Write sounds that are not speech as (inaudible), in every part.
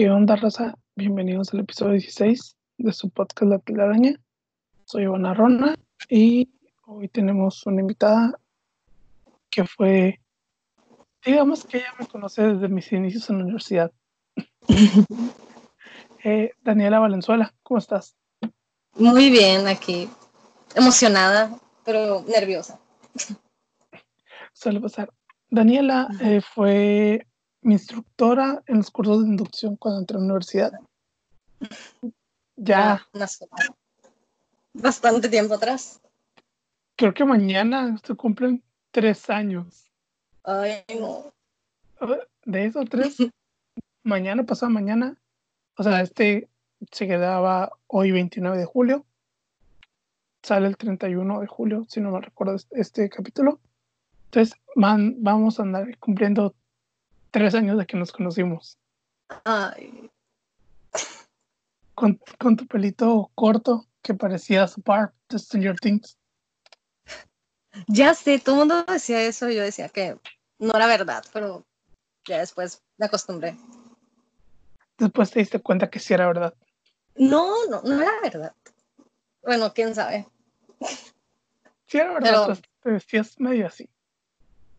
¿Qué onda, raza? Bienvenidos al episodio 16 de su podcast La Telaraña. Soy Ivana Rona y hoy tenemos una invitada que fue, digamos que ella me conoce desde mis inicios en la universidad. (laughs) Eh, Daniela Valenzuela, ¿cómo estás? Muy bien, aquí. Emocionada, pero nerviosa. Suele pasar. Daniela eh, fue mi instructora en los cursos de inducción cuando entré a la universidad. Ya. Bastante tiempo atrás. Creo que mañana se cumplen tres años. Ay, no. De esos tres, (laughs) mañana, pasado mañana, o sea, este se quedaba hoy 29 de julio. Sale el 31 de julio, si no me recuerdo este capítulo. Entonces, vamos a andar cumpliendo tres años de que nos conocimos. Ay. Con, tu pelito corto que parecía Barb de Stranger Things. Ya sé, todo el mundo decía eso y yo decía que no era verdad, pero ya después me acostumbré. Después te diste cuenta que sí era verdad. No, no, no era verdad. Bueno, quién sabe. Sí era verdad, pero... te vestías medio así.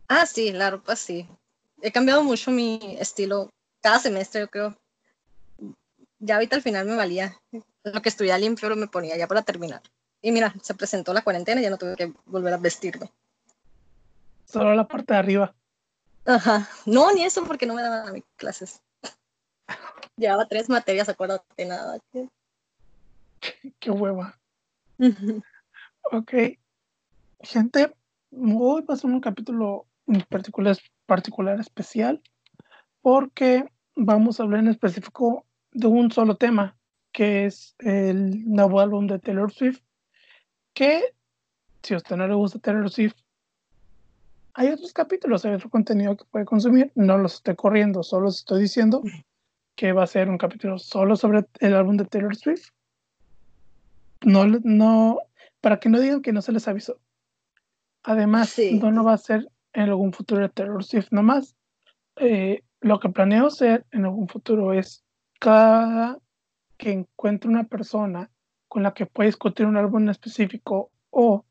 Ah, sí, la ropa sí. He cambiado mucho mi estilo cada semestre, yo creo. Ya ahorita al final me valía. Lo que estudiaba limpio me ponía ya para terminar. Y mira, se presentó la cuarentena y ya no tuve que volver a vestirme. Solo la parte de arriba. Ajá. No, ni eso porque no me daban mis clases. (laughs) Llevaba tres materias, acuérdate nada. Qué hueva. ok. Gente, hoy va a ser un capítulo en particular, particular especial porque vamos a hablar en específico de un solo tema, que es el nuevo álbum de Taylor Swift, que si a usted no le gusta Taylor Swift, hay otros capítulos, hay otro contenido que puede consumir, no los estoy corriendo, solo os estoy diciendo que va a ser un capítulo solo sobre el álbum de Taylor Swift. No, no, para que no digan que no se les avisó. Además, no, no va a ser en algún futuro de Taylor Swift nomás. Eh, lo que planeo hacer en algún futuro es cada que encuentre una persona con la que pueda discutir un álbum en específico o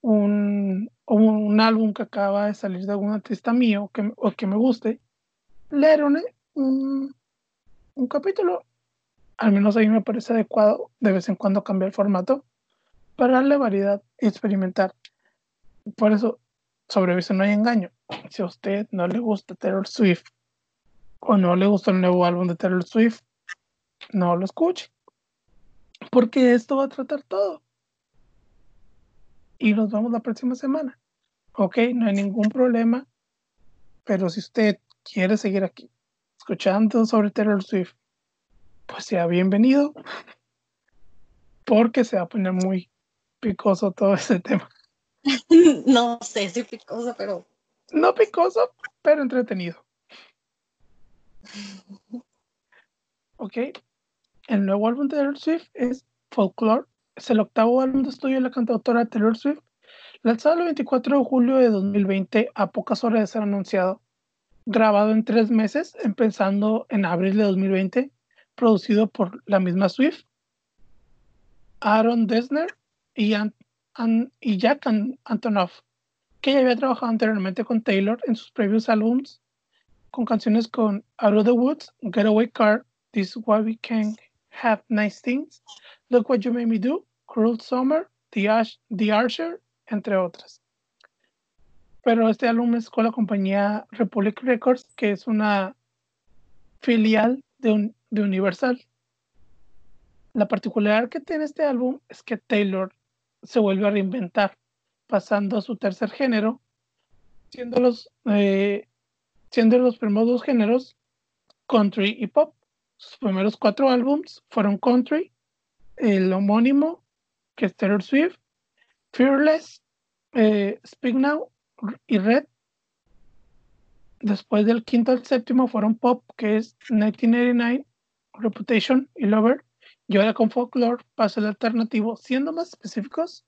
un, un álbum que acaba de salir de algún artista mío que, o que me guste, leer un, un capítulo. Al menos a mí me parece adecuado de vez en cuando cambiar el formato para darle variedad y experimentar. Por eso, sobre eso no hay engaño. Si a usted no le gusta Taylor Swift o no le gusta el nuevo álbum de Taylor Swift, no lo escuche. Porque esto va a tratar todo. Y nos vemos la próxima semana. Ok, no hay ningún problema. Pero si usted quiere seguir aquí escuchando sobre Taylor Swift, pues sea bienvenido. Porque se va a poner muy picoso todo ese (laughs) tema. (laughs) no sé si picoso, pero. No picoso, pero entretenido. Ok. El nuevo álbum de Taylor Swift es Folklore. Es el octavo álbum de estudio de la cantautora Taylor Swift, lanzado el 24 de julio de 2020, a pocas horas de ser anunciado. Grabado en tres meses, empezando en abril de 2020, producido por la misma Swift, Aaron Dessner y, y Jack Antonoff, que ya había trabajado anteriormente con Taylor en sus previos álbums, con canciones con Out of the Woods, Getaway Car, This is Why We Can Have Nice Things, Look What You Made Me Do, Cruel Summer, The, Ash, The Archer, entre otras. Pero este álbum es con la compañía Republic Records, que es una filial de, de Universal. La particularidad que tiene este álbum es que Taylor se vuelve a reinventar, pasando a su tercer género, siendo los, eh, siendo los primeros dos géneros country y pop. Sus primeros cuatro álbums fueron country, el homónimo, que es Taylor Swift, Fearless, eh, Speak Now y Red. Después del quinto al séptimo fueron pop, que es 1989, Reputation y Lover. Y ahora con Folklore pasa el alternativo. Siendo más específicos,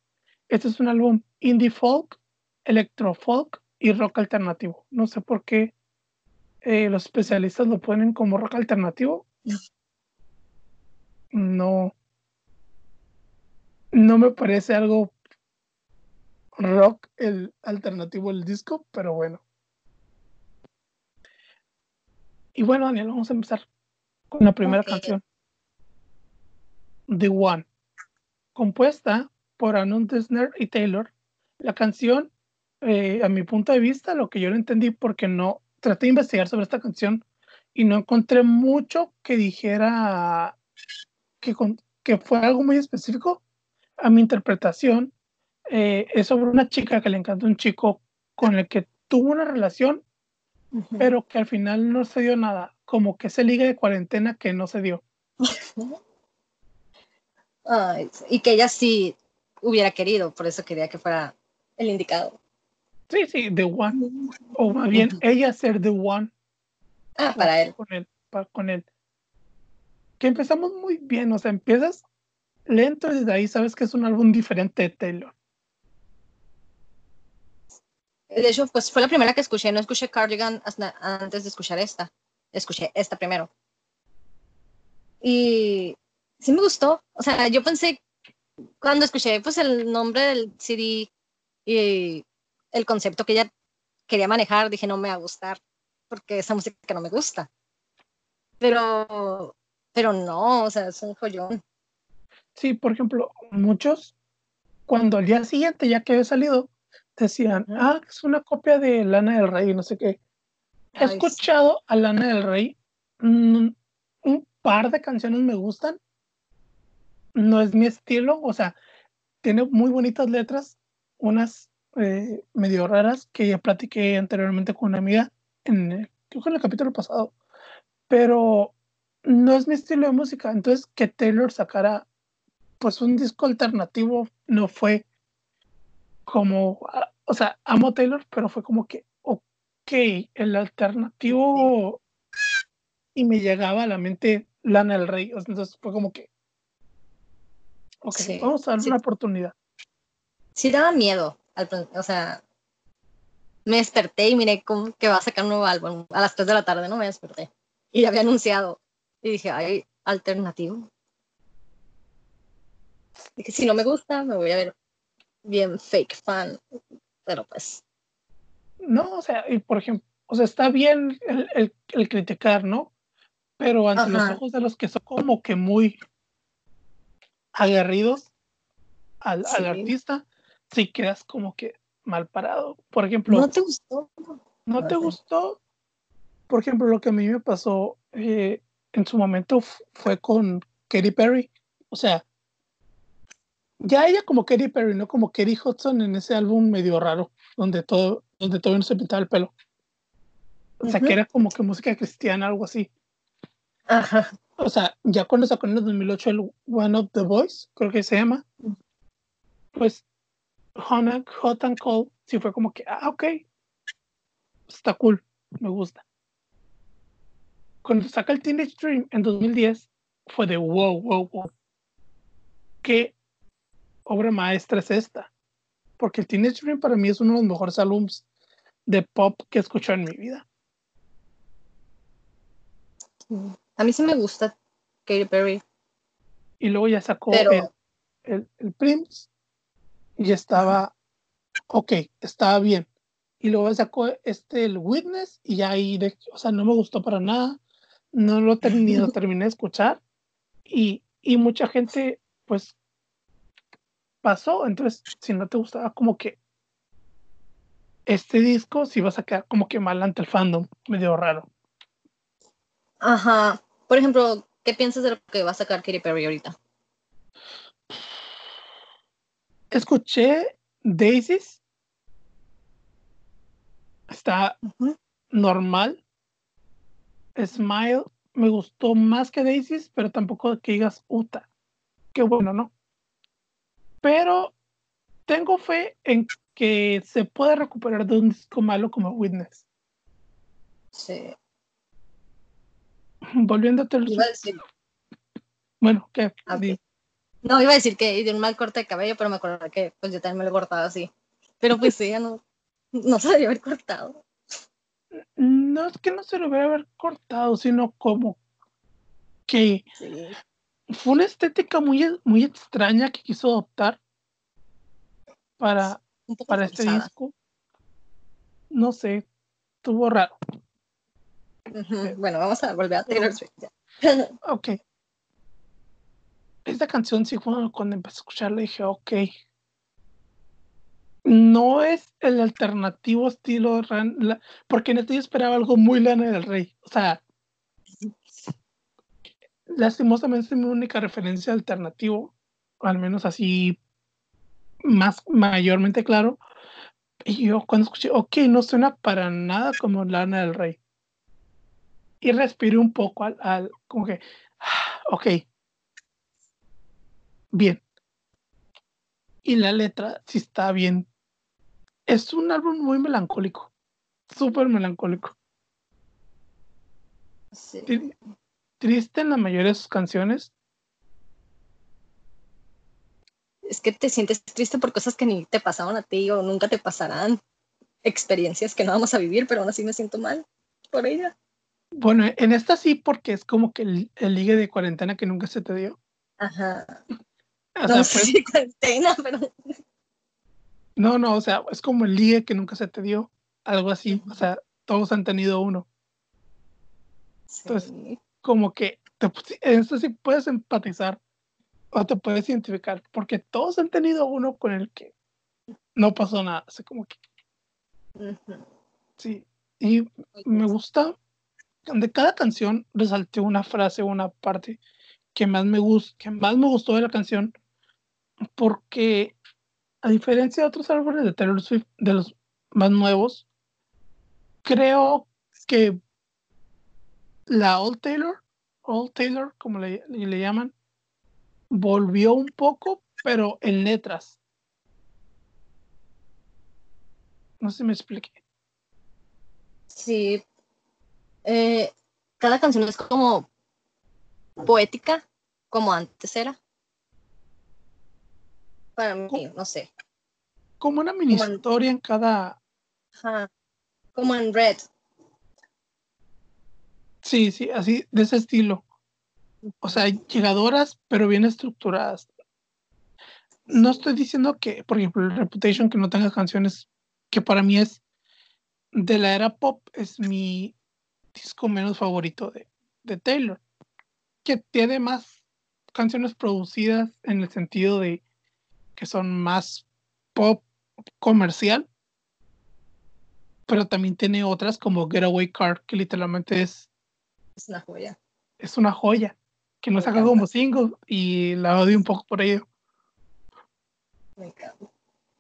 este es un álbum indie folk, electro folk y rock alternativo. No sé por qué eh, los especialistas lo ponen como rock alternativo. no, no me parece algo rock el alternativo del disco, pero bueno. Y bueno, Daniel, vamos a empezar con la primera canción. The One, compuesta por Anun Desner y Taylor. La canción, eh, a mi punto de vista, lo que yo no entendí porque no traté de investigar sobre esta canción y no encontré mucho que dijera que, que fue algo muy específico. A mi interpretación, eh, es sobre una chica que le encanta un chico con el que tuvo una relación, pero que al final no se dio nada, como que ese liga de cuarentena que no se dio. (laughs) y que ella sí hubiera querido, por eso quería que fuera el indicado. Sí, sí, The One. O más bien, ella ser The One. Ah, para él. Con él, con él. Que empezamos muy bien, o sea, empiezas lento y desde ahí sabes que es un álbum diferente de Taylor. De hecho, pues fue la primera que escuché, no escuché Cardigan antes de escuchar esta. Escuché esta primero. Y sí me gustó. O sea, yo pensé, cuando escuché pues el nombre del CD y el concepto que ella quería manejar, dije, no me va a gustar, porque esa música no me gusta. Pero, pero no, o sea, es un joyón. Sí, por ejemplo, muchos, cuando al día siguiente ya que había salido, decían, ah, es una copia de Lana del Rey, no sé qué. He escuchado a Lana del Rey, mm, un par de canciones me gustan, no es mi estilo, o sea, tiene muy bonitas letras, unas eh, medio raras que ya platiqué anteriormente con una amiga, en, creo que en el capítulo pasado, pero no es mi estilo de música, entonces que Taylor sacara pues un disco alternativo no fue como, ah, o sea, amo Taylor, pero fue como que, ok, el alternativo y me llegaba a la mente Lana del Rey, entonces fue como que, ok, vamos a darle una oportunidad. Sí daba miedo, o sea, me desperté y miré cómo que va a sacar un nuevo álbum a las 3 de la tarde, no me desperté. Y había anunciado. Y dije, hay alternativo. Dije, si no me gusta, me voy a ver bien fake fan, pero pues. No, o sea, y por ejemplo, o sea, está bien el, el, criticar, ¿no? Pero ante los ojos de los que son como que muy aguerridos al, al artista, sí quedas como que mal parado. Por ejemplo. ¿No te gustó? ¿No te gustó? Por ejemplo, lo que a mí me pasó eh, en su momento fue con Katy Perry. O sea, ya ella como Katy Perry, no como Katy Hudson en ese álbum medio raro, donde todo, donde todavía no se pintaba el pelo. O sea, que era como que música cristiana, algo así. Ajá. O sea, ya cuando sacó en el 2008 el One of the Boys, creo que se llama, pues Hot, Hot and Cold, sí fue como que, ah, ok, está cool, me gusta. Cuando saca el Teenage Dream en 2010, fue de wow, wow, wow. ¿Qué obra maestra es esta? Porque el Teenage Dream para mí es uno de los mejores álbums de pop que he escuchado en mi vida. A mí sí me gusta Katy Perry. Y luego ya sacó el, el, el Prince y estaba, ok, estaba bien. Y luego sacó este, el Witness, y ya ahí, de, o sea, no me gustó para nada, no lo, terminé, (laughs) terminé de escuchar, y, y mucha gente, pues, pasó, entonces, si no te gustaba, como que este disco, si vas a quedar como que mal ante el fandom, medio raro. Ajá. Por ejemplo, ¿qué piensas de lo que va a sacar Katy Perry ahorita? escuché Daisies. Está normal. Smile me gustó más que Daisies, pero tampoco que digas Uta. Qué bueno, ¿no? Pero tengo fe en que se puede recuperar de un disco malo como Witness. Sí. (laughs) Volviendo a Bueno, ¿qué? No, iba a decir que de un mal corte de cabello, pero me acuerdo que pues yo también me lo he cortado así. Pero pues sí, no, no se debió haber cortado. No es que no se lo hubiera haber cortado, sino como que fue una estética muy, muy extraña que quiso adoptar para, para este disco. No sé, estuvo raro. Bueno, vamos a volver a Taylor Swift. (laughs) ok. Esta canción, sí, cuando, cuando empecé a escucharla, dije, ok. No es el alternativo estilo, porque en este yo esperaba algo muy Lana del Rey. O sea, lastimosamente es mi única referencia alternativo, al menos así más mayormente claro. Y yo cuando escuché, ok, no suena para nada como Lana del Rey. Y respiré un poco al, como que, ok, bien. Y la letra sí está bien. Es un álbum muy melancólico, súper melancólico. Sí triste en la mayoría de sus canciones. Es que te sientes triste por cosas que ni te pasaron a ti o nunca te pasarán. Experiencias que no vamos a vivir, pero aún así me siento mal por ella. Bueno, en esta sí, porque es como que el, ligue de cuarentena que nunca se te dio. Ajá. (laughs) no, (laughs) sí, cuarentena, pero. No, no, o sea, es como el ligue que nunca se te dio. Algo así. O sea, todos han tenido uno. Entonces, como que te, esto sí puedes empatizar o te puedes identificar, porque todos han tenido uno con el que no pasó nada, así como que... Sí, y me gusta, de cada canción resalté una frase una parte que más me gusta, que más me gustó de la canción, porque a diferencia de otros álbumes de Taylor Swift, de los más nuevos, creo que la Old Taylor, Old Taylor, como le, llaman, volvió un poco, pero en letras. No sé si me expliqué. Sí. Eh, cada canción es como poética, como antes era. Para mí, no sé. Como una mini historia en cada. Como en Red. Sí, sí, así, de ese estilo. O sea, llegadoras, pero bien estructuradas. No estoy diciendo que, por ejemplo, Reputation que no tenga canciones, que para mí es de la era pop, es mi disco menos favorito de, de Taylor. Que tiene más canciones producidas en el sentido de que son más pop comercial, pero también tiene otras como Getaway Car, que literalmente es es una joya. Es una joya. Que no saca como single y la odio un poco por ello. Me encanta.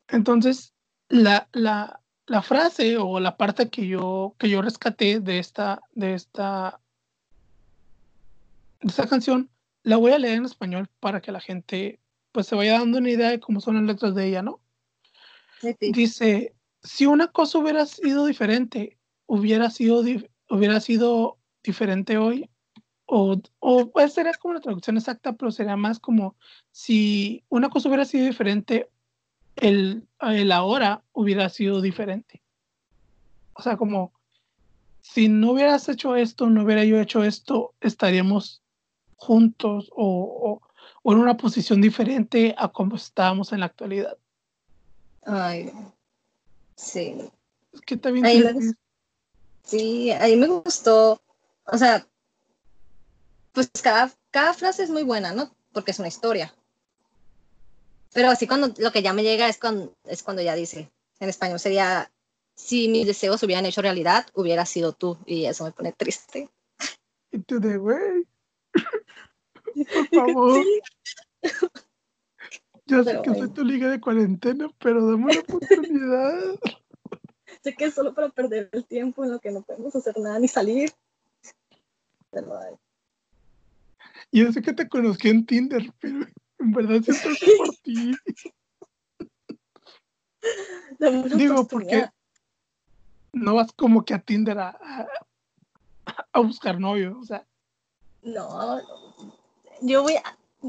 Entonces, la, la, la, frase o la parte que yo, que yo rescaté de esta, de esta, de esta canción, la voy a leer en español para que la gente pues se vaya dando una idea de cómo son las letras de ella, ¿no? Dice, si una cosa hubiera sido diferente, hubiera sido, hubiera sido diferente hoy, o, o pues sería como la traducción exacta, pero sería más como si una cosa hubiera sido diferente, el, el ahora hubiera sido diferente. O sea, como si no hubieras hecho esto, no hubiera yo hecho esto, estaríamos juntos o, o, en una posición diferente a como estábamos en la actualidad. Ay, sí. Es que también... sí, ahí me gustó o sea, pues cada, cada frase es muy buena, ¿no? Porque es una historia. Pero así cuando lo que ya me llega es cuando, es cuando ya dice, en español sería, si mis deseos hubieran hecho realidad, hubiera sido tú. Y eso me pone triste. Y tú de, güey. (laughs) Por favor. Ya sé que soy tu liga de cuarentena, pero dame una oportunidad. sé que es solo para perder el tiempo en lo que no podemos hacer nada ni salir. Yo sé que te conocí en Tinder, pero en verdad siento por ti. (laughs) Digo, porque no vas como que a Tinder a, a, buscar novio, o sea. No, yo voy a,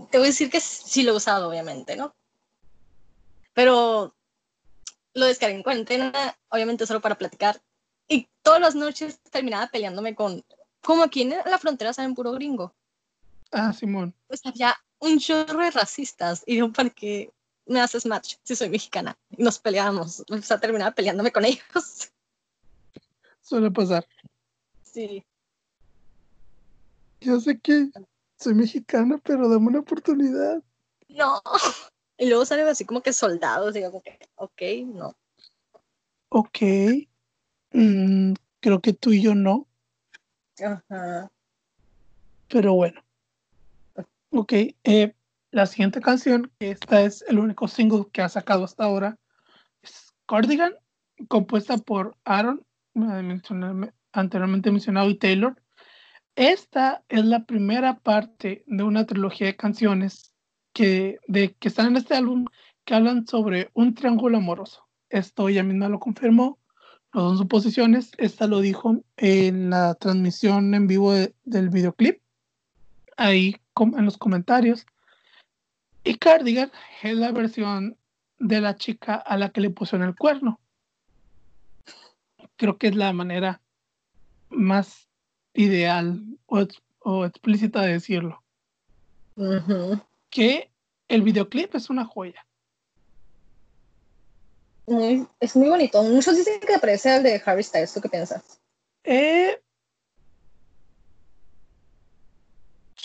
te voy a decir que sí lo he usado, obviamente, ¿no? Pero lo descargué en cuarentena, obviamente solo para platicar. Y todas las noches terminaba peleándome con como aquí en la frontera saben puro gringo. Ah, Simón. Pues había un chorro de racistas y yo, ¿para qué me haces match si soy mexicana? Y nos peleábamos. O sea, terminaba peleándome con ellos. (laughs) Suele pasar. Sí. Yo sé que soy mexicana, pero dame una oportunidad. No. Y luego salen así como que soldados, y yo como que, ok, no. Ok. Mm, creo que tú y yo no. Ajá. Pero bueno. Ok. Eh, la siguiente canción, esta es el único single que ha sacado hasta ahora, es Cardigan, compuesta por Aaron, anteriormente mencionado, y Taylor. Esta es la primera parte de una trilogía de canciones que, de, que están en este álbum que hablan sobre un triángulo amoroso. Esto ella misma lo confirmó, no son suposiciones, esta lo dijo en la transmisión en vivo del videoclip, ahí en los comentarios. Y Cardigan es la versión de la chica a la que le puso en el cuerno. Creo que es la manera más ideal o, explícita de decirlo que el videoclip es una joya. es muy bonito. Muchos dicen que parece al de Harry Styles. ¿Tú qué piensas? Eh,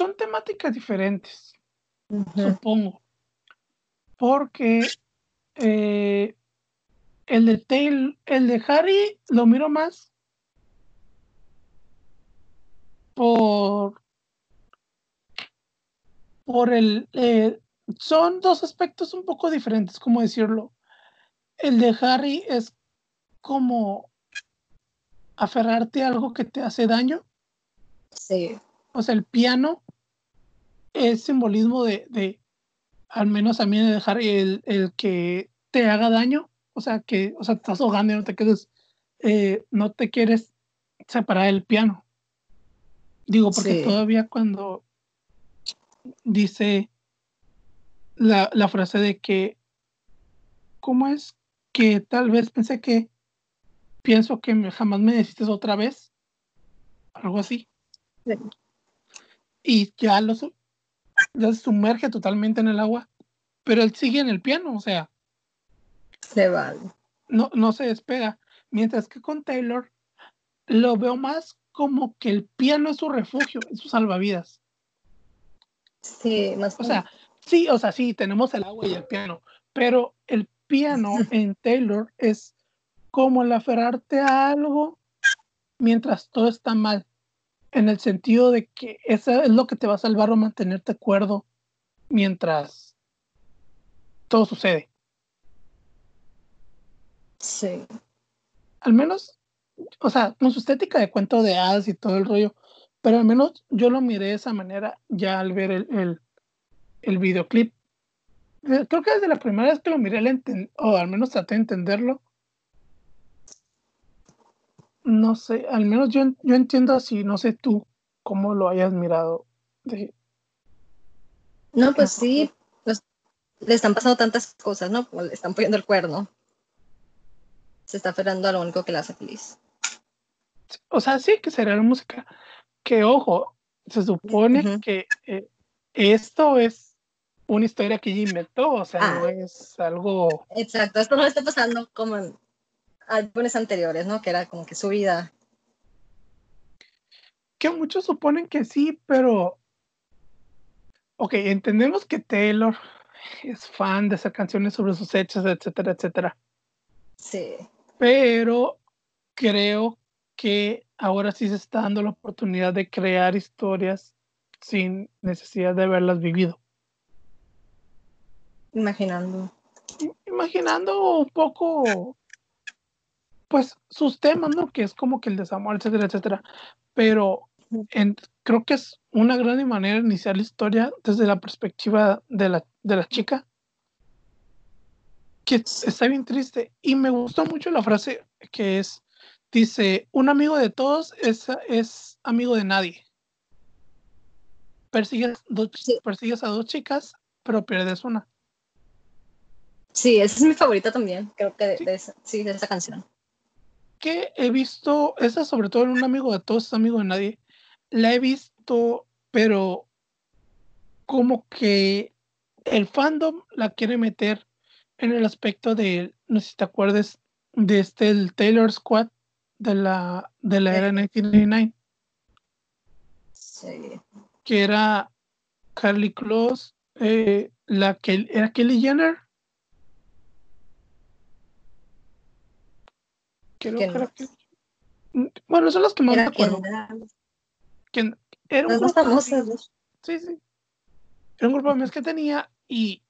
son temáticas diferentes, supongo. Porque eh, el de Tail, el de Harry lo miro más por por el... Eh, son dos aspectos un poco diferentes, como decirlo. El de Harry es como aferrarte a algo que te hace daño. Sí. O sea, el piano es simbolismo de, al menos a mí de Harry, el, el, que te haga daño. O sea, que o sea, te estás ahogando y no te quedes, eh, no te quieres separar del piano. Digo, porque todavía cuando dice la, la, frase de que, ¿cómo es? Que tal vez pensé que pienso que jamás me necesites otra vez. Algo así. Y ya lo ya se sumerge totalmente en el agua, pero él sigue en el piano, o sea. Se va. No, no se despega. Mientras que con Taylor lo veo más como que el piano es su refugio, es su salvavidas. Sí, más O sea, sí, o sea, sí, tenemos el agua y el piano, pero el piano (laughs) en Taylor es como el aferrarte a algo mientras todo está mal, en el sentido de que eso es lo que te va a salvar o mantenerte cuerdo mientras todo sucede. Sí. Al menos, o sea, con su estética de cuento de hadas y todo el rollo, pero al menos yo lo miré de esa manera ya al ver el, el, videoclip. Eh, creo que desde la primera vez que lo miré, o al menos traté de entenderlo. No sé, al menos yo, yo entiendo así, no sé tú cómo lo hayas mirado. No, pues sí, pues, le están pasando tantas cosas, ¿no? le están poniendo el cuerno. Se está aferrando a lo único que le hace feliz. O sea, sí que sería la música que ojo, se supone que eh, esto es una historia que ella inventó, o sea, no ah. es algo... Exacto, esto no está pasando como en álbumes anteriores, ¿no? Que era como que su vida. Que muchos suponen que sí, pero... Ok, entendemos que Taylor es fan de hacer canciones sobre sus hechos, etcétera, etcétera. Sí. Pero creo que ahora sí se está dando la oportunidad de crear historias sin necesidad de haberlas vivido. Imaginando. Imaginando un poco, pues, sus temas, ¿no? Que es como que el desamor, etcétera, etcétera. Pero creo que es una gran manera de iniciar la historia desde la perspectiva de la, de la chica. Que está bien triste. Y me gustó mucho la frase que es, Dice, un amigo de todos es, es amigo de nadie. Persigues, dos, persigues a dos chicas, pero pierdes una. Sí, esa es mi favorita también, creo que de, esa, sí, de esa canción. Que he visto, esa sobre todo en un amigo de todos es amigo de nadie, la he visto, pero como que el fandom la quiere meter en el aspecto de, no sé si te acuerdas, de este el Taylor Squad de la, de la era 1999. Sí. Que era Carly Close, eh, la que era Kelly Jenner. Bueno, son las que más me acuerdo. Que era un grupo, Sí, sí. Era un grupo de amigos que tenía y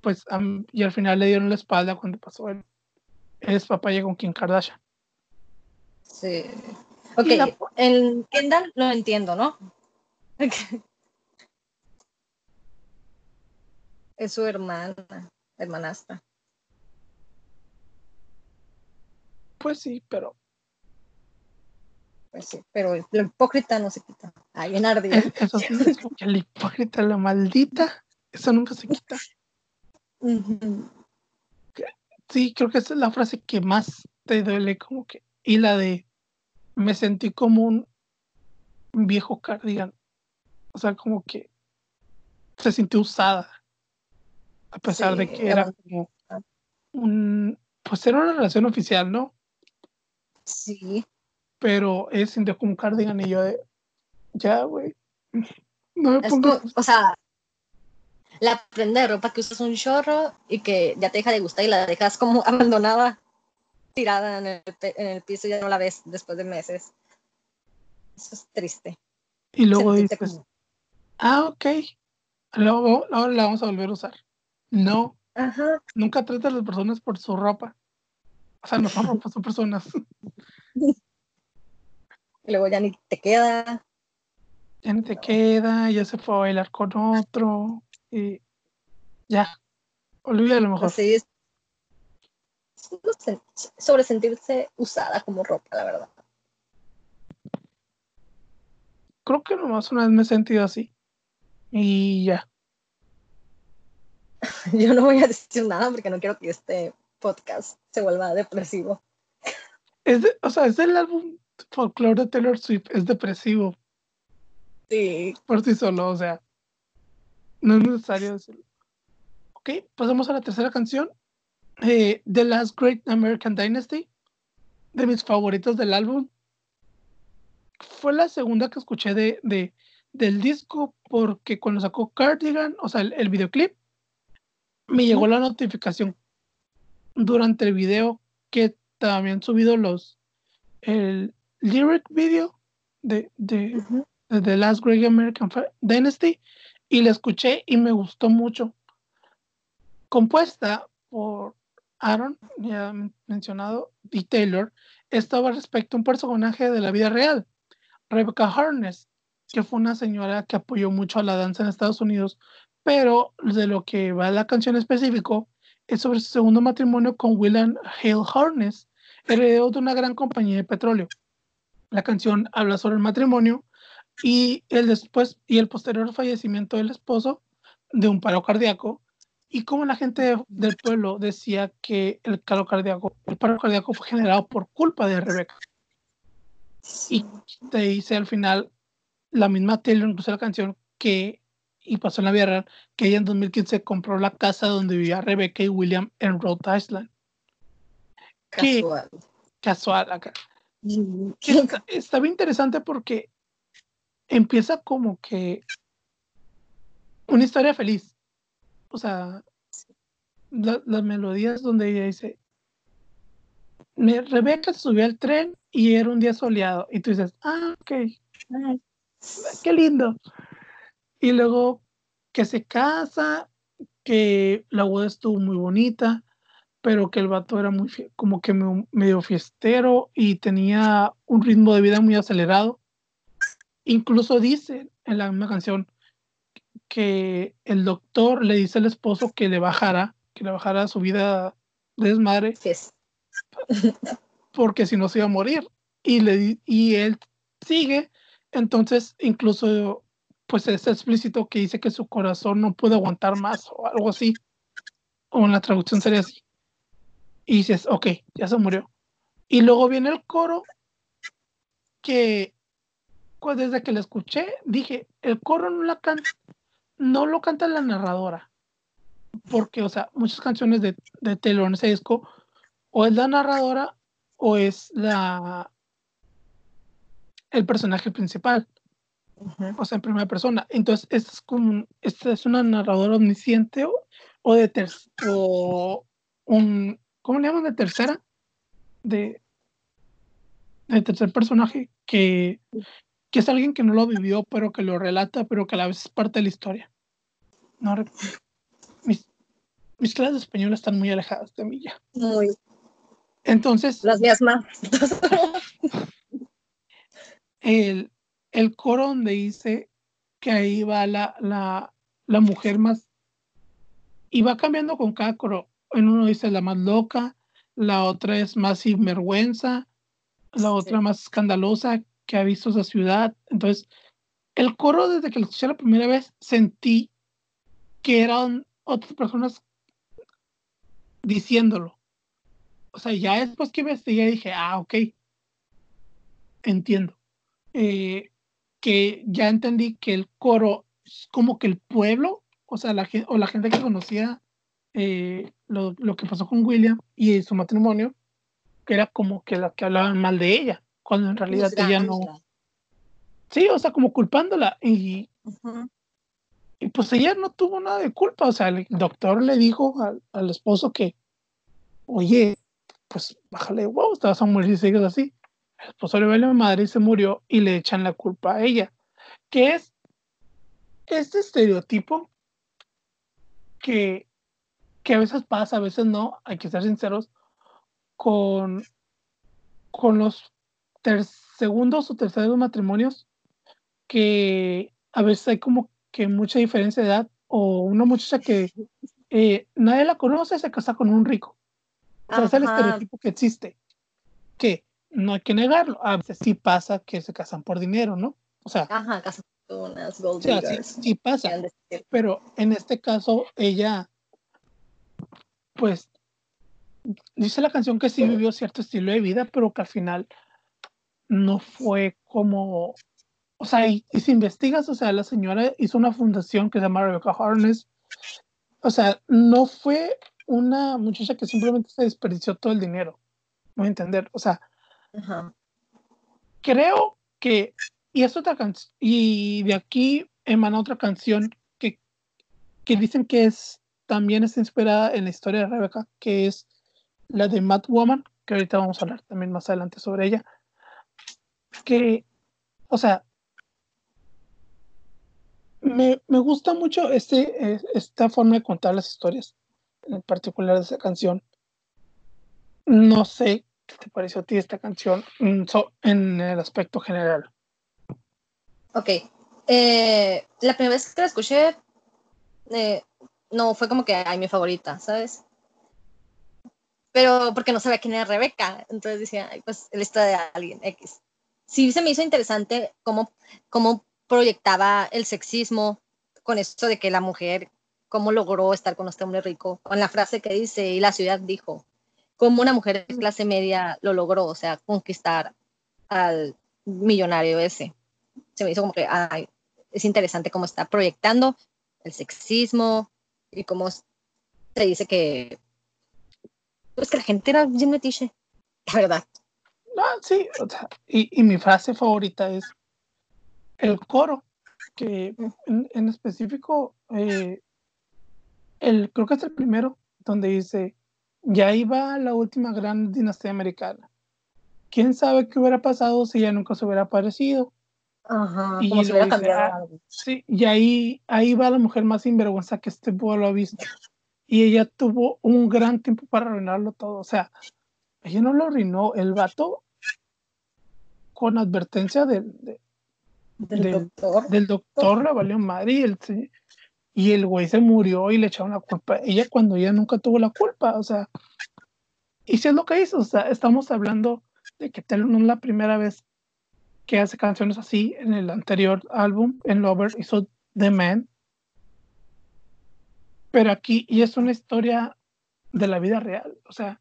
pues y al final le dieron la espalda cuando pasó él. Es papá llegó con Kim Kardashian. Sí. Ok, en Kendall lo entiendo, ¿no? (laughs) es su hermana, hermanastra. Pues sí, pero. Pues sí, pero el, hipócrita no se quita. Ay, bien ardido. Eso sí, es el hipócrita, la maldita, eso nunca se quita. Sí, creo que esa es la frase que más te duele, como que. Y la de. Me sentí como un viejo cardigan. O sea, como que se sintió usada. A pesar de que era como un. Pues era una relación oficial, ¿no? Sí. Pero él sintió como un cardigan y yo de, ya, güey. No me pongo... o sea, la prenda de ropa que usas un chorro y que ya te deja de gustar y la dejas como (laughs) abandonada, tirada en el, en el piso y ya no la ves después de meses. Eso es triste. Y luego dices, ah, ok. Luego, ahora la vamos a volver a usar. No. Ajá. Nunca tratas a las personas por su ropa. O sea, no son ropa, son personas. Y (laughs) luego ya ni te queda. Ya ni te queda, ya se fue a bailar con otro. Y ya. Olvida a lo mejor. Así es. Sobre sentirse usada como ropa, la verdad. Creo que nomás una vez me he sentido así. Y ya. (laughs) Yo no voy a decir nada porque no quiero que este podcast se vuelva depresivo. Es o sea, es el álbum folklore de Taylor Swift, es depresivo. Sí. Por sí solo, o sea, no es necesario decirlo. Ok, pasamos a la tercera canción. Eh, The Last Great American Dynasty, de mis favoritos del álbum. Fue la segunda que escuché de, de del disco porque cuando sacó Cardigan, o sea, el, videoclip, me llegó la notificación durante el video que también subido los el lyric video de, de, The Last Great American Dynasty y la escuché y me gustó mucho. Compuesta por Aaron, ya mencionado, y Taylor, estaba respecto a un personaje de la vida real, Rebecca Harness, que fue una señora que apoyó mucho a la danza en Estados Unidos, pero de lo que va la canción específico es sobre su segundo matrimonio con William Hale Harness, heredero de una gran compañía de petróleo. La canción habla sobre el matrimonio y el después y el posterior fallecimiento del esposo de un paro cardíaco y cómo la gente del pueblo decía que el paro cardíaco, el paro cardíaco fue generado por culpa de Rebeca. Y te dice al final la misma Taylor, incluso la canción, que, y pasó en la vida real, que ella en 2015 compró la casa donde vivía Rebeca y William en Rhode Island. Casual. casual acá. Está, bien interesante porque empieza como que una historia feliz. O sea, las melodías donde ella dice, Rebeca subió al tren y era un día soleado. Y tú dices, ah, ok, qué lindo. Y luego que se casa, que la boda estuvo muy bonita, pero que el vato era muy como que medio fiestero y tenía un ritmo de vida muy acelerado. Incluso dice en la misma canción que el doctor le dice al esposo que le bajara, que le bajara su vida de desmadre, porque si no se iba a morir. Y, le, y él sigue, entonces incluso pues es explícito que dice que su corazón no puede aguantar más o algo así. O en la traducción sería así y dices, ok, ya se murió. Y luego viene el coro que pues, desde que lo escuché dije, el coro no la canta, no lo canta la narradora, porque, o sea, muchas canciones de, de Taylor en ese disco, o es la narradora o es la el personaje principal. O sea, en primera persona. Entonces, es como, esta es una narradora omnisciente o, de ter o un, ¿cómo le llaman? De tercera, de, de tercer personaje, que, que es alguien que no lo vivió, pero que lo relata, pero que a la vez es parte de la historia. No, mis, mis clases de español están muy alejadas de mí ya. Muy. Entonces. Las mías más. (laughs) el, el coro donde dice que ahí va la, la, la mujer más. Y va cambiando con cada coro. En uno dice la más loca, la otra es más sinvergüenza, la otra más escandalosa que ha visto esa ciudad. Entonces, el coro, desde que lo escuché la primera vez, sentí que eran otras personas diciéndolo. O sea, ya después que investigué dije, ah, ok, entiendo. Eh, que ya entendí que el coro es como que el pueblo, o sea, la, o la gente que conocía eh, lo, lo, que pasó con William y su matrimonio, que era como que las que hablaban mal de ella, cuando en realidad ella no... Sí, o sea, como culpándola. Y, y pues ella no tuvo nada de culpa, o sea, el doctor le dijo al, al esposo que, oye, pues bájale, wow, te vas a morir si sigues así el esposo le la madre y se murió y le echan la culpa a ella. Que es este estereotipo que, que a veces pasa, a veces no, hay que ser sinceros, con, con los segundos o terceros matrimonios, que a veces hay como que mucha diferencia de edad, o una muchacha que eh, nadie la conoce se casa con un rico. O sea, es el estereotipo que existe. Que no hay que negarlo. A veces sí pasa que se casan por dinero, ¿no? O sea, Ajá, casan unas gold sí, pasa. Pero en este caso, ella, pues, dice la canción que sí vivió cierto estilo de vida, pero que al final no fue como, o sea, y, si investigas, o sea, la señora hizo una fundación que se llama Rebecca Harness, o sea, no fue una muchacha que simplemente se desperdició todo el dinero, voy a entender, o sea, Creo que, y es otra canción, y de aquí emana otra canción que, que dicen que es también está inspirada en la historia de Rebecca, que es la de Mad Woman, que ahorita vamos a hablar también más adelante sobre ella. Que, o sea, me, me gusta mucho este, esta forma de contar las historias, en particular de esa canción. No sé ¿Qué te pareció a ti esta canción en el aspecto general? Ok. Eh, la primera vez que la escuché, eh, no fue como que, ay, mi favorita, ¿sabes? Pero porque no sabía quién era Rebeca, entonces decía, ay, pues la historia de alguien X. Sí se me hizo interesante cómo, cómo proyectaba el sexismo con esto de que la mujer, cómo logró estar con este hombre rico, con la frase que dice, y la ciudad dijo, cómo una mujer de clase media lo logró, o sea, conquistar al millonario ese. Se me hizo como que, ay, es interesante cómo está proyectando el sexismo y cómo se dice que, pues que la gente era bien metiche, la verdad. No, sí, o sea, y, y, mi frase favorita es el coro, que en, en específico, eh, el, creo que es el primero, donde dice, ya iba la última gran dinastía americana. ¿Quién sabe qué hubiera pasado si ella nunca se hubiera aparecido? Ajá, y como se hubiera cambiado. Sí, y ahí, ahí va la mujer más sinvergüenza que este pueblo ha visto. Y ella tuvo un gran tiempo para arruinarlo todo. O sea, ella no lo arruinó. El vato, con advertencia del, del, doctor, del doctor, la valió madre. Y el, y el güey se murió y le echaron la culpa. Ella cuando ella nunca tuvo la culpa, o sea, y si es lo que hizo, o sea, estamos hablando de que no es la primera vez que hace canciones así, en el anterior álbum, en Lover, hizo The Man, pero aquí, y es una historia de la vida real, o sea,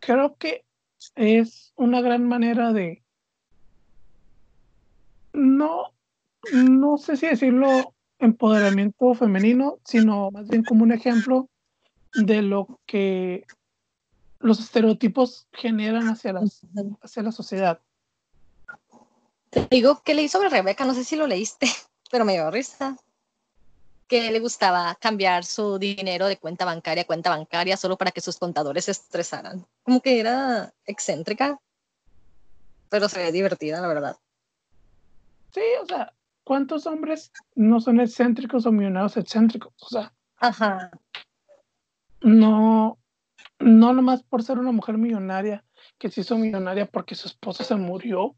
creo que es una gran manera de no no sé si decirlo empoderamiento femenino, sino más bien como un ejemplo de lo que los estereotipos generan hacia, las, hacia la sociedad. Te digo que leí sobre Rebeca, no sé si lo leíste, (laughs) pero me dio risa. Que le gustaba cambiar su dinero de cuenta bancaria a cuenta bancaria solo para que sus contadores se estresaran. Como que era excéntrica, pero se ve divertida, la verdad. Sí, o sea, ¿cuántos hombres no son excéntricos o millonarios excéntricos? O sea, Ajá. no, no nomás por ser una mujer millonaria que se hizo millonaria porque su esposo se murió,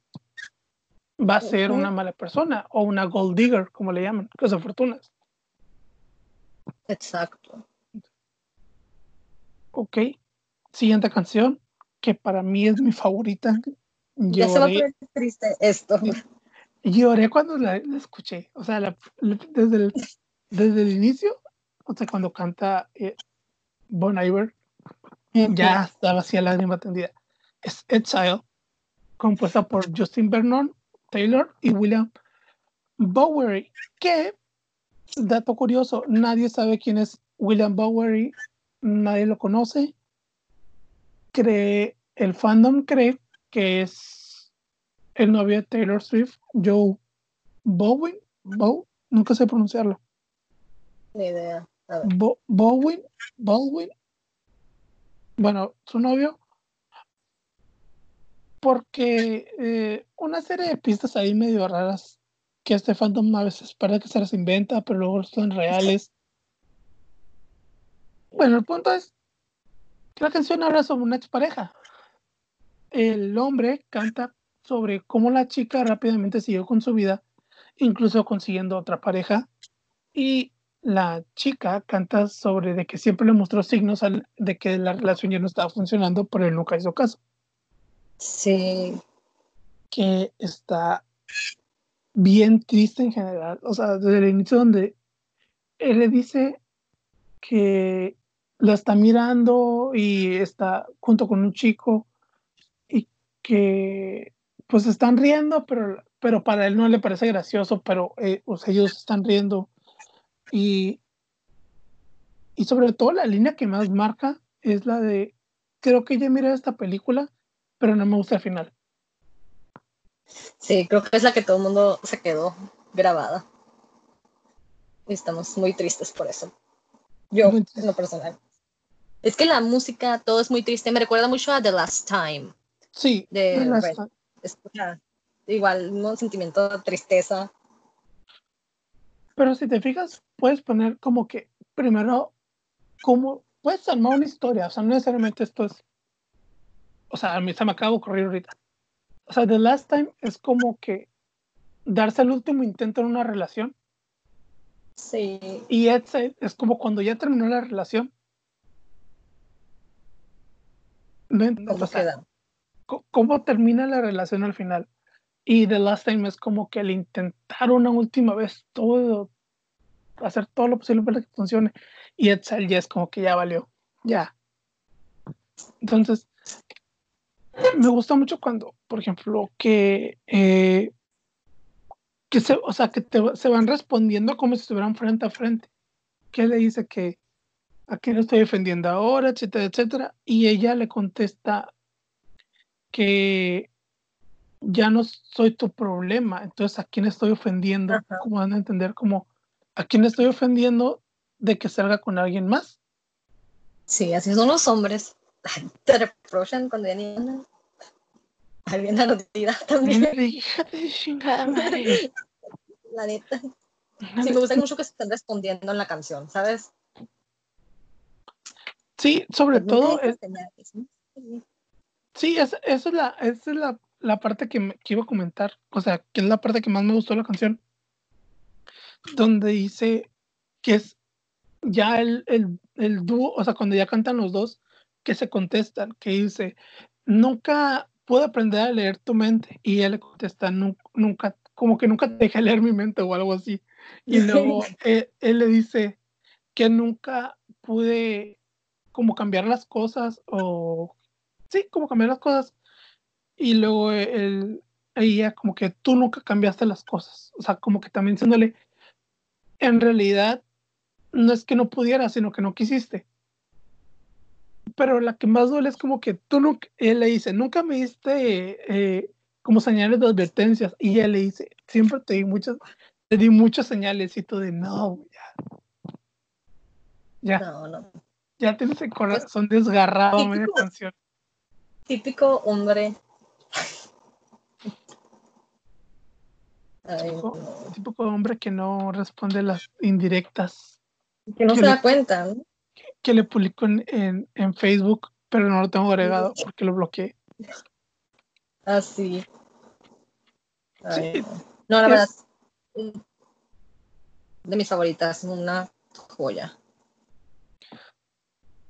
va a ser una mala persona o una gold digger, como le llaman, de fortunas. Exacto. Ok, siguiente canción, que para mí es mi favorita. Ya se va a poner triste esto. Lloré cuando la, escuché, o sea, desde, el, desde el inicio, o sea, cuando canta eh, Bon Iver, ya estaba así a la lágrima tendida. Es Exile, compuesta por Justin Vernon, Taylor y William Bowery, que, dato curioso, nadie sabe quién es William Bowery, nadie lo conoce. Cree, el fandom cree que es el novio de Taylor Swift, Joe Bowen, Bow, nunca sé pronunciarlo. Ni idea. Bowen, Bowen, bueno, su novio, porque eh, una serie de pistas ahí medio raras que este fandom a veces parece que se las inventa, pero luego son reales. Bueno, el punto es que la canción habla sobre una expareja. El hombre canta sobre cómo la chica rápidamente siguió con su vida, incluso consiguiendo otra pareja, y la chica canta sobre de que siempre le mostró signos de que la relación ya no estaba funcionando, pero él nunca hizo caso. Sí. Que está bien triste en general. O sea, desde el inicio donde él le dice que la está mirando y está junto con un chico y que pues están riendo, pero, pero para él no le parece gracioso, pero eh, ellos están riendo y, y sobre todo la línea que más marca es la de, creo que ya miré esta película, pero no me gusta el final. Sí, creo que es la que todo el mundo se quedó grabada. Y estamos muy tristes por eso. Yo, en lo personal. Es que la música, todo es muy triste. Me recuerda mucho a The Last Time. Sí, de The Last Time. Igual, un sentimiento de tristeza. Pero si te fijas, puedes poner como que primero, como puedes armar una historia, o sea, no necesariamente esto es, o sea, a mí se me acaba de ocurrir ahorita. O sea, The Last Time es como que darse el último intento en una relación. Sí. Y ese es como cuando ya terminó la relación. ¿Cómo, ¿Cómo termina la relación al final? Y The Last Time es como que le intentaron una última vez todo, hacer todo lo posible para que funcione. Y ya es como que ya valió, ya. Entonces, me gusta mucho cuando, por ejemplo, que, eh, que se, o sea, que se van respondiendo como si estuvieran frente a frente. Que le dice que a quién estoy defendiendo ahora, etcétera, etcétera. Y ella le contesta que ya no soy tu problema, entonces a quién estoy ofendiendo, ¿cómo van a entender como a quién estoy ofendiendo de que salga con alguien más? Sí, así son los hombres. Te reprochan cuando ya ni alguien ardida también. La neta. Sí, me gusta mucho que se estén respondiendo en la canción, ¿sabes? Sí, sobre pues todo. Sí, esa, es la, esa es la la parte que, me, iba a comentar, o sea, que es la parte que más me gustó de la canción, donde dice que es ya el, el, dúo, o sea, cuando ya cantan los dos, que se contestan, que dice, nunca puedo aprender a leer tu mente, y él le contesta, nunca, como que nunca te dejé leer mi mente o algo así, y luego él, (laughs) él le dice que nunca pude como cambiar las cosas o sí, como cambiar las cosas y luego él, ella como que tú nunca cambiaste las cosas. O sea, como que también diciéndole, en realidad no es que no pudieras, sino que no quisiste. Pero la que más duele es como que tú nunca, él le dice, nunca me diste eh, como señales de advertencias. Y ella le dice, siempre te di muchas, te di muchas señales y tú de, no, ya. Ya. No, no. Ya tienes el corazón desgarrado típico, media canción. Típico hombre. típico, hombre que no responde las indirectas. Que no se da cuenta. Que, le publicó en, en, Facebook, pero no lo tengo agregado porque lo bloqueé. Ah, sí. No, la verdad. De mis favoritas, una joya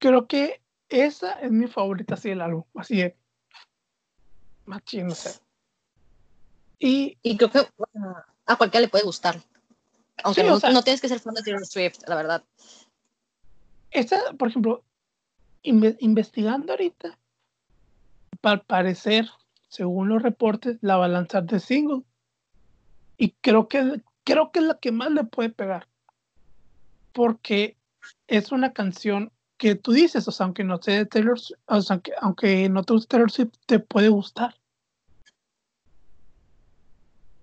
creo que esa es mi favorita así del álbum, así es. Machín, no sé. Y, y creo que a cualquiera le puede gustar. Aunque no, tienes que ser fan de Taylor Swift, la verdad. Esta, por ejemplo, investigando ahorita, al parecer, según los reportes, la va a lanzar de single. Y creo que, creo que es la que más le puede pegar. Porque es una canción que tú dices, o sea, aunque no te Taylor, o sea, aunque, aunque no te guste Taylor Swift, te puede gustar.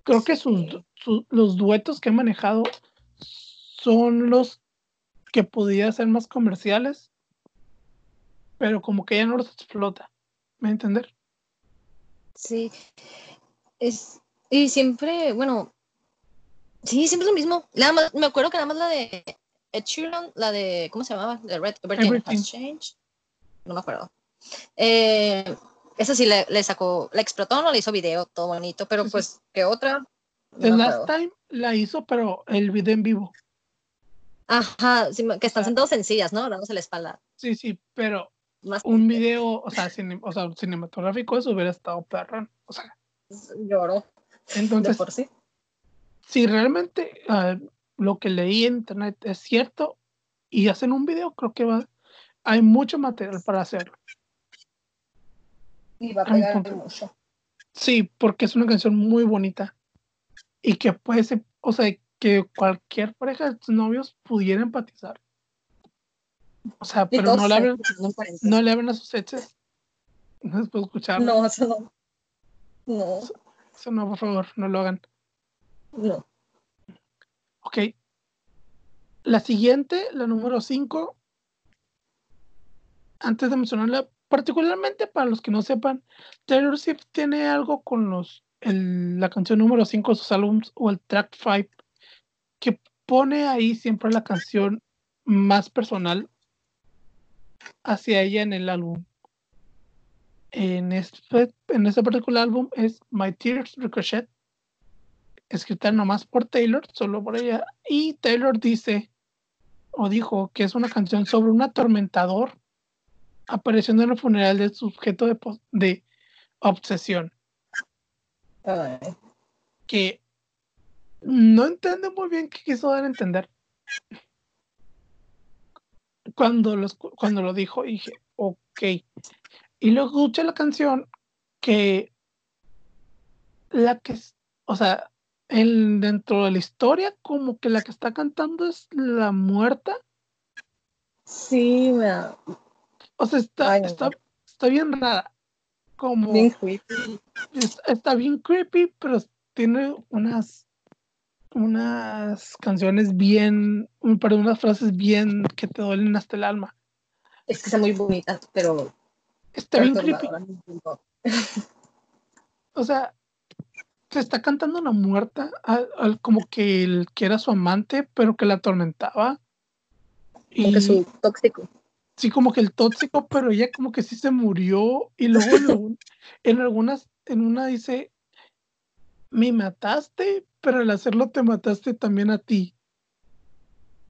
Creo que sus, los duetos que he manejado son los que podía ser más comerciales, pero como que ella no los explota. ¿Me entender? Sí. Es, y siempre, bueno, sí, siempre es lo mismo. Nada más, me acuerdo que nada más la de Ed Sheeran, la de, ¿cómo se llamaba? De Red Everything, Has Changed. No me acuerdo. Eh, esa sí le, sacó, la explotó, no le hizo video, todo bonito, pero pues, ¿qué otra? The Last Time la hizo, pero el video en vivo. Ajá, que están sentados sencillas, ¿no? Dándose la espalda. Sí, sí, pero un video, o sea, o sea, cinematográfico, eso hubiera estado perrón. O sea, lloró. Entonces, por sí. si realmente uh, lo que leí en internet es cierto y hacen un video, creo que va, hay mucho material para hacerlo. Y va a pegar mucho. Sí, porque es una canción muy bonita y que puede ser, o sea, que cualquier pareja de novios pudiera empatizar. O sea, pero no le, abren, no, le abren a sus exes. No se puede escuchar. No, eso no. No. Eso no, por favor, no lo hagan. No. Ok. La siguiente, la número 5. Antes de mencionarla, particularmente para los que no sepan, Taylor Swift tiene algo con los la canción número 5 de sus álbumes o el track 5 que pone ahí siempre la canción más personal hacia ella en el álbum. En este, este particular álbum es My Tears Ricochet escrita nomás por Taylor, solo por ella. Y Taylor dice, o dijo, que es una canción sobre un atormentador apareciendo en el funeral del sujeto de, de obsesión. Que no entiendo muy bien qué quiso dar a entender. Cuando, los, cuando lo dijo, dije, ok. Y luego escuché la canción que la que, o sea, el, dentro de la historia, como que la que está cantando es la muerta. Sí, me O sea, está, está, está, bien rara. Como, bien creepy. Está, bien creepy, pero tiene unas unas canciones bien, perdón, unas frases bien que te duelen hasta el alma. Es que está muy bonita, pero está bien creepy. o sea, se está cantando una muerta, al, como que el que era su amante, pero que la atormentaba. Como que su tóxico. Sí, como que el tóxico, pero ella como que sí se murió. Y luego en, (laughs) algunas, en una dice, me mataste, pero al hacerlo te mataste también a ti.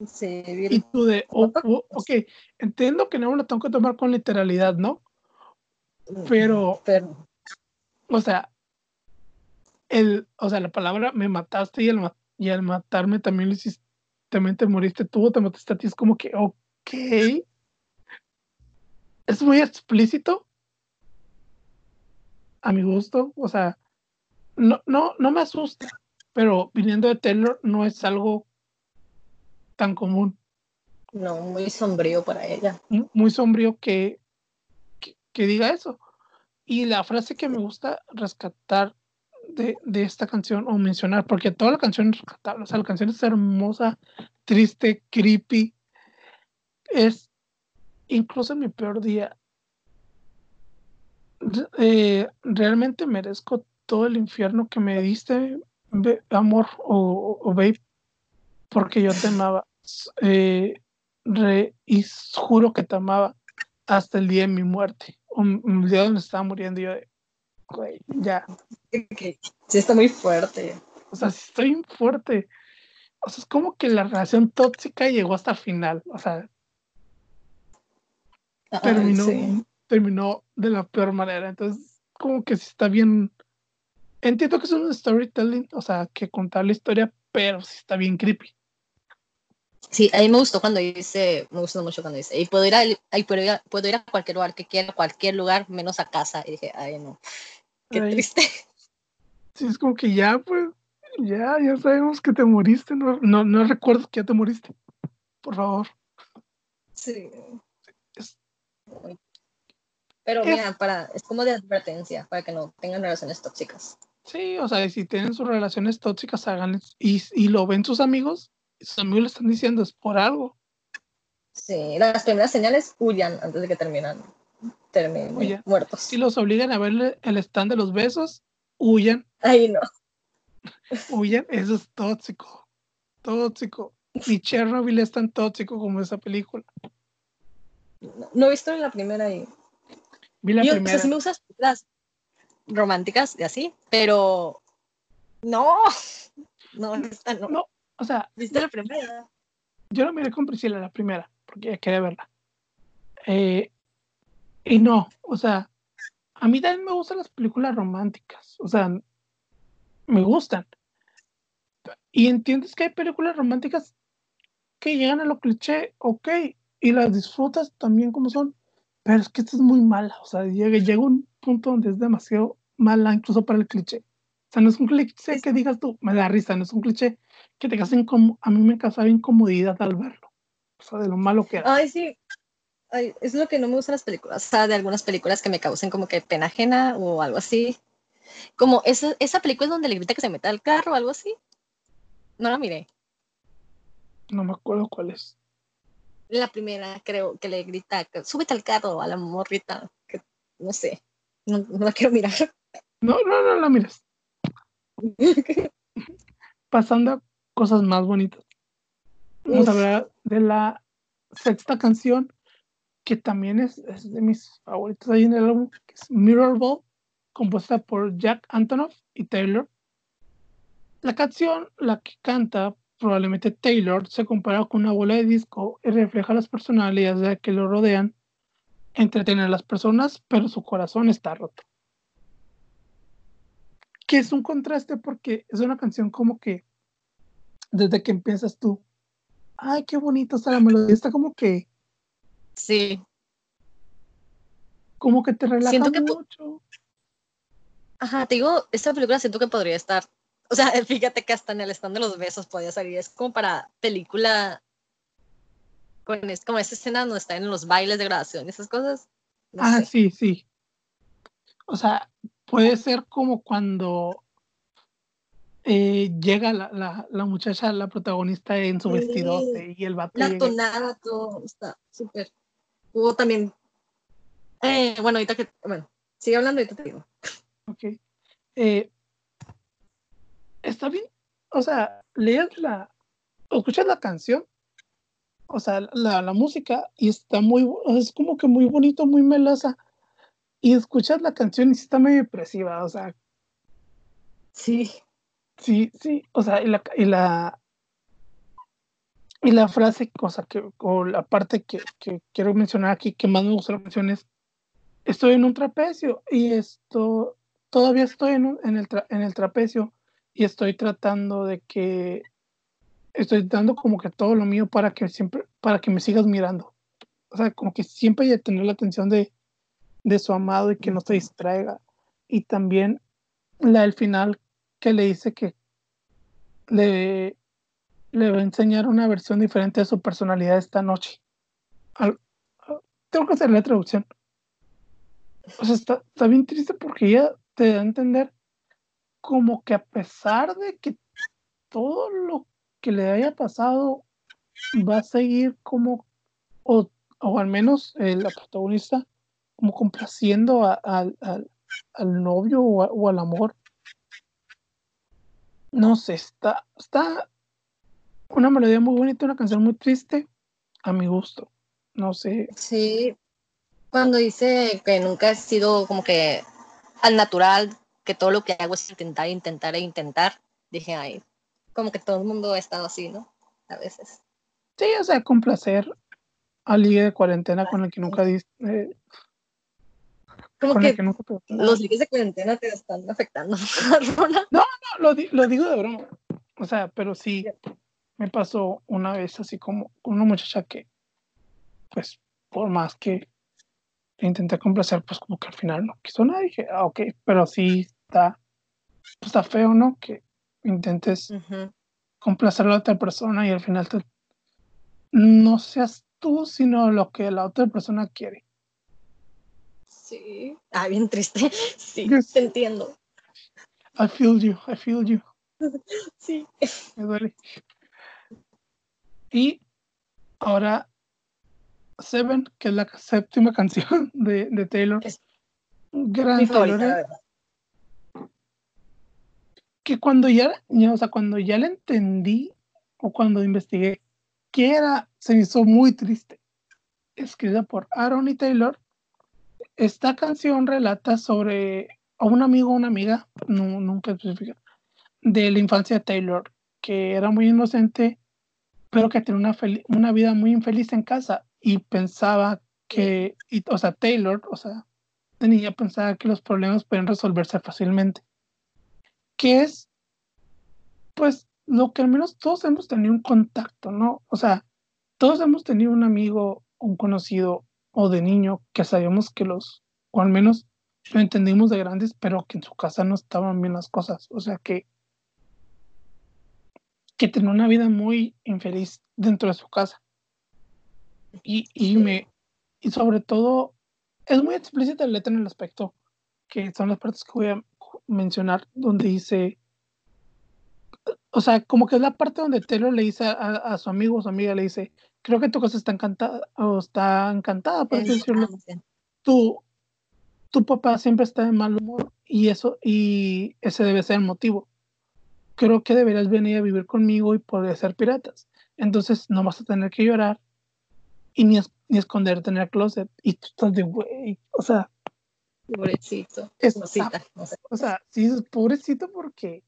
Sí, bien. Y tú de, oh, oh, ok, entiendo que no me lo tengo que tomar con literalidad, ¿no? Pero, pero, o sea, el, o sea, la palabra me mataste y al, y al matarme también lo hiciste, también te moriste tú, te mataste a ti, es como que, ok. Es muy explícito. A mi gusto, o sea, no, no, no me asusta, pero viniendo de Taylor no es algo tan común. No, muy sombrío para ella. Muy sombrío que, que, diga eso. Y la frase que me gusta rescatar de, de, esta canción o mencionar, porque toda la canción es rescatable, o sea, la canción es hermosa, triste, creepy, es incluso en mi peor día. Eh, realmente merezco todo el infierno que me diste, amor o, o babe, porque yo te amaba. Eh, y juro que te amaba hasta el día de mi muerte. Un, día donde estaba muriendo yo ya. Sí, está muy fuerte. O sea, sí estoy fuerte. O sea, es como que la relación tóxica llegó hasta el final. O sea, terminó, terminó de la peor manera. Entonces, como que sí está bien. Entiendo que es un storytelling, o sea, que contar la historia, pero sí está bien creepy. Sí, a mí me gustó cuando dice, me gustó mucho cuando dice, y puedo ir a, puedo ir a, puedo ir a cualquier lugar que quiera, cualquier lugar, menos a casa. Y dije, ay, no, qué triste. Sí, es como que ya, pues, ya, ya sabemos que te moriste, no, no, no recuerdo que ya te moriste. Por favor. Sí. Pero mira, para, es como de advertencia, para que no tengan relaciones tóxicas. Sí, o sea, si tienen sus relaciones tóxicas, hagan y, y lo ven sus amigos, sus amigos le están diciendo, es por algo. Sí, las primeras señales huyan antes de que terminan, terminen muertos. Si los obligan a ver el stand de los besos, huyan. Ay, no. Huyan, eso es tóxico. Tóxico. Ni Chernobyl es tan tóxico como esa película. No, he visto la primera y. Vi la primera. O sea, sí me gustan las románticas y así, pero. No. No, esta no. no. O sea. ¿Viste la primera? Yo la miré con Priscila, la primera, porque quería verla. Eh, y no, o sea, a mí también me gustan las películas románticas. O sea, me gustan. Y entiendes que hay películas románticas que llegan a lo cliché, ok, y las disfrutas también como son, pero es que esta es muy mala. O sea, llega, llega un punto donde es demasiado mala, incluso para el cliché. O sea, no es un cliché que digas tú, me da risa, no es un cliché que te como, a mí me causaba incomodidad al verlo. O sea, de lo malo que era. Ay, sí. Ay, es lo que no me gustan las películas. O sea, de algunas películas que me causen como que pena ajena o algo así. Como esa, esa película es donde le grita que se meta al carro o algo así. No la miré. No me acuerdo cuál es. La primera, creo, que le grita, súbete al carro a la morrita. Que, no sé. No, no la quiero mirar. No, no, no la miras. (laughs) Pasando a cosas más bonitas. Vamos a hablar de la sexta canción, que también es, es, de mis favoritos ahí en el álbum, que es Mirror Ball, compuesta por Jack Antonoff y Taylor. La canción, la que canta probablemente Taylor, se compara con una bola de disco y refleja las personalidades de que lo rodean, entretener a las personas, pero su corazón está roto. Que es un contraste porque es una canción como que desde que empiezas tú, ay, qué bonito está la melodía, está como que... Sí. Como que te relaja mucho. Ajá, te digo, esta película siento que podría estar, o sea, (laughs) fíjate que hasta en el stand de los besos podía salir, es como para película con es, como esa escena donde están en los bailes de graduación y esas cosas. ah, sí, sí. O sea, puede ser como cuando eh, llega la, la, la, muchacha, la protagonista en su vestido y el vato. La tonada, todo está súper. Hubo también. Eh, bueno, ahorita que. Bueno, sigue hablando y te digo. Ok. Eh, está bien. O sea, lees la. escuchas la canción. O sea, la, la música y está muy. Es como que muy bonito, muy melosa. Y escuchas la canción y está medio depresiva. O sea. Sí. Sí, sí, o sea, y la, y la, y la frase, cosa que, o la parte que, que, quiero mencionar aquí, que más me gusta la canción es, estoy en un trapecio y esto, todavía estoy en, en, el, en el trapecio y estoy tratando de que, estoy dando como que todo lo mío para que siempre, para que me sigas mirando. O sea, como que siempre hay que tener la atención de, de su amado y que no se distraiga. Y también la del final que le dice que le, le va a enseñar una versión diferente de su personalidad esta noche. tengo que hacer la traducción. O sea, está, está bien triste porque ella te da a entender como que a pesar de que todo lo que le haya pasado va a seguir como, o, al menos eh, la protagonista, como complaciendo al novio o, al amor. No sé, está, está una melodía muy bonita, una canción muy triste, a mi gusto. No sé. Sí, cuando dice que nunca he sido como que al natural, que todo lo que hago es intentar, intentar e intentar, dije, ay, como que todo el mundo ha estado así, ¿no? A veces. Sí, o sea, complacer al ligue de cuarentena con el que nunca diste. Eh, como que, los ligues de cuarentena te están afectando. (laughs) no, no, lo, lo digo de broma. O sea, pero sí, me pasó una vez así como con una muchacha que, pues, por más que intenté complacer, pues como que al final no quiso nada. dije, ah, ok, pero sí está, pues, está feo, ¿no? Que intentes complacer a la otra persona y al final te, no seas tú, sino lo que la otra persona quiere. Sí. Ah, bien triste. (laughs) Sí, te entiendo. I feel you, I feel you. (laughs) Sí. Me duele. Y ahora Seven, que es la séptima canción (laughs) de, de Taylor. Gran Taylor. Que cuando ya, o sea, cuando ya la entendí o cuando investigué qué era, se me hizo muy triste. Escrita por Aaron y Taylor. Esta canción relata sobre a un amigo o una amiga, no, nunca especifica, de la infancia de Taylor, que era muy inocente, pero que tenía una, una vida muy infeliz en casa y pensaba que, y, o sea, Taylor, o sea, tenía pensaba que los problemas pueden resolverse fácilmente. Que es, pues, lo que al menos todos hemos tenido un contacto, ¿no? O sea, todos hemos tenido un amigo, un conocido o de niño que sabíamos que los, o al menos lo entendimos de grandes, pero que en su casa no estaban bien las cosas. O sea, que, que tenía una vida muy infeliz dentro de su casa. Y, y, me, y sobre todo, es muy explícita la letra en el aspecto, que son las partes que voy a mencionar, donde dice, o sea, como que es la parte donde Taylor le dice a, su amigo o su amiga, le dice, creo que tu casa está encantada, o está encantada, por decirlo. Tu, tu papá siempre está de mal humor y eso, y ese debe ser el motivo. Creo que deberías venir a vivir conmigo y poder ser piratas. Entonces no vas a tener que llorar y ni, ni esconderte en el closet. Y tú estás de güey, o sea. Pobrecito. Es, O sea, sí, es pobrecito porque,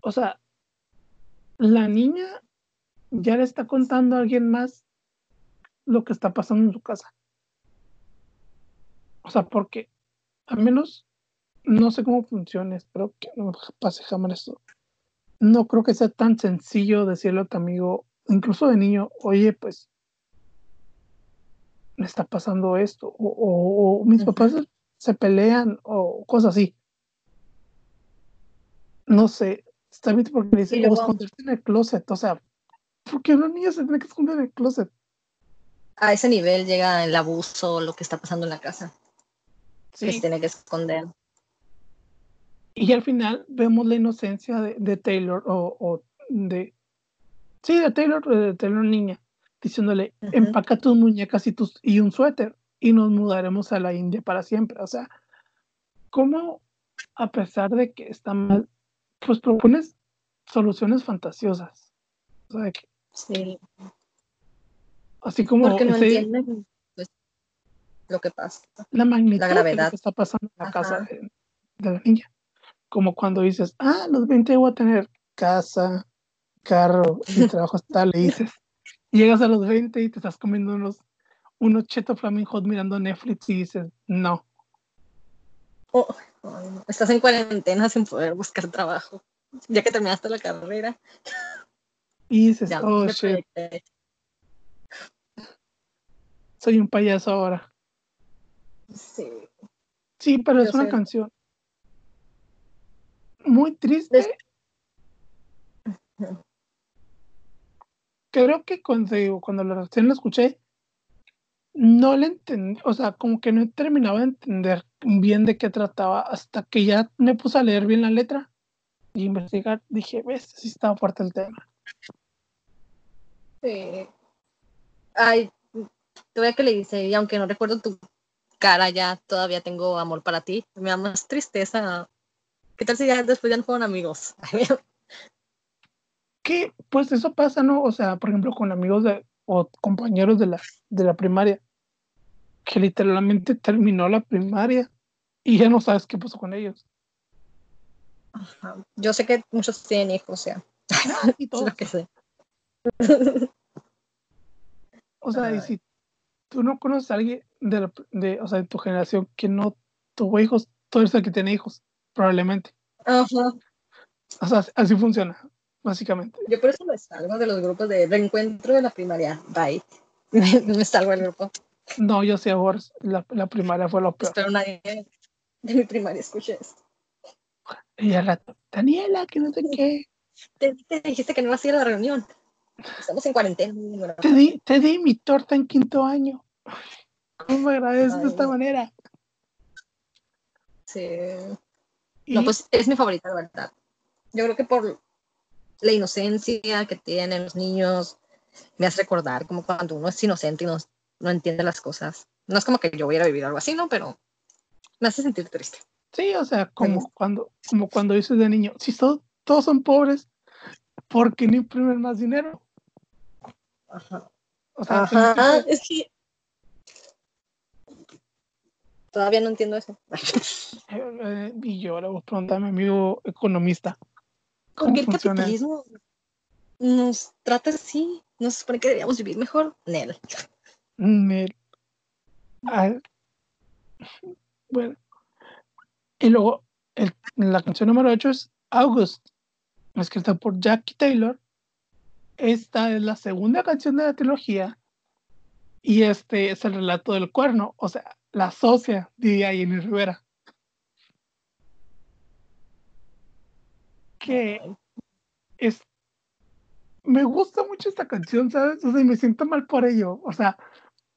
o sea, la niña ya le está contando a alguien más lo que está pasando en su casa. O sea, porque al menos no sé cómo funciona, espero que no pase jamás esto. No creo que sea tan sencillo decirle a tu amigo, incluso de niño, oye, pues me está pasando esto, o, mis papás se pelean, o cosas así. No sé, está bien porque dice, o esconderte en el closet, o sea, ¿por qué una niña se tiene que esconder en el closet? A ese nivel llega el abuso, lo que está pasando en la casa. Sí. se tiene que esconder. Y al final vemos la inocencia de, Taylor, o, de, Sí, de Taylor, de Taylor niña, diciéndole, empaca tus muñecas y, tus, y un suéter y nos mudaremos a la India para siempre. O sea, ¿cómo, a pesar de que está mal, pues propones soluciones fantasiosas? O sea, que, sí. Así como... Porque no entienden pues, lo que pasa. La magnitud la gravedad. de lo que está pasando en la casa de, de, la niña. Como cuando dices, ah, los 20 voy a tener casa, carro y (laughs) trabajo tal, le dices. Llegas a los 20 y te estás comiendo unos, unos cheto flaming hot mirando Netflix y dices, no. Oh, estás en cuarentena sin poder buscar trabajo, ya que terminaste la carrera. (laughs) Y dices, oh, shit. Soy un payaso ahora. Sí. Sí, pero es una canción. Muy triste. Creo que cuando, cuando la recién la escuché, no le entendí, o sea, como que no terminaba de entender bien de qué trataba hasta que ya me puse a leer bien la letra y investigar. Dije, ves, sí estaba fuerte el tema. Sí. Ay, todavía que le dice, y aunque no recuerdo tu cara, ya todavía tengo amor para ti. Me da más tristeza. ¿Qué tal si ya después ya no fueron amigos? (laughs) que pues eso pasa, ¿no? O sea, por ejemplo, con amigos de, o compañeros de la, de la primaria, que literalmente terminó la primaria y ya no sabes qué pasó con ellos. Yo sé que muchos tienen hijos, o sea, y todo. que sé. o sea, y si tú no conoces a alguien de, de, o sea, de tu generación que no tuvo hijos, todo el que tiene hijos, probablemente. Ajá. O sea, así funciona, básicamente. Yo por eso me salgo de los grupos de reencuentro de la primaria. Bye. (laughs) me salgo del grupo. No, yo sé, ahora la, la primaria fue lo peor. Espero nadie de mi primaria escuche esto. Y al rato, Daniela, que no sé qué. (laughs) Te, dijiste que no ibas a ir a la reunión. Estamos en cuarentena. Te di, te di mi torta en quinto año. ¿Cómo me agradeces de esta manera? Sí. No, pues es mi favorita, la verdad. Yo creo que por la inocencia que tienen los niños, me hace recordar como cuando uno es inocente y no, no entiende las cosas. No es como que yo hubiera vivido algo así, ¿no? Pero me hace sentir triste. Sí, o sea, como cuando, como cuando dices de niño, si todos son pobres, ¿por qué no imprimen más dinero? Ajá. O sea, Ajá, es que todavía no entiendo eso. Eh, y yo le voy a preguntar a mi amigo economista. Porque el capitalismo nos trata así, nos supone que deberíamos vivir mejor. Nel. Nel. bueno. Y luego la canción número 8 es August, escrita por Jackie Taylor. Esta es la segunda canción de la trilogía y este es el relato del cuerno, o sea, la socia, diría Jenny Rivera. Que es. Me gusta mucho esta canción, ¿sabes? O sea, y me siento mal por ello. O sea,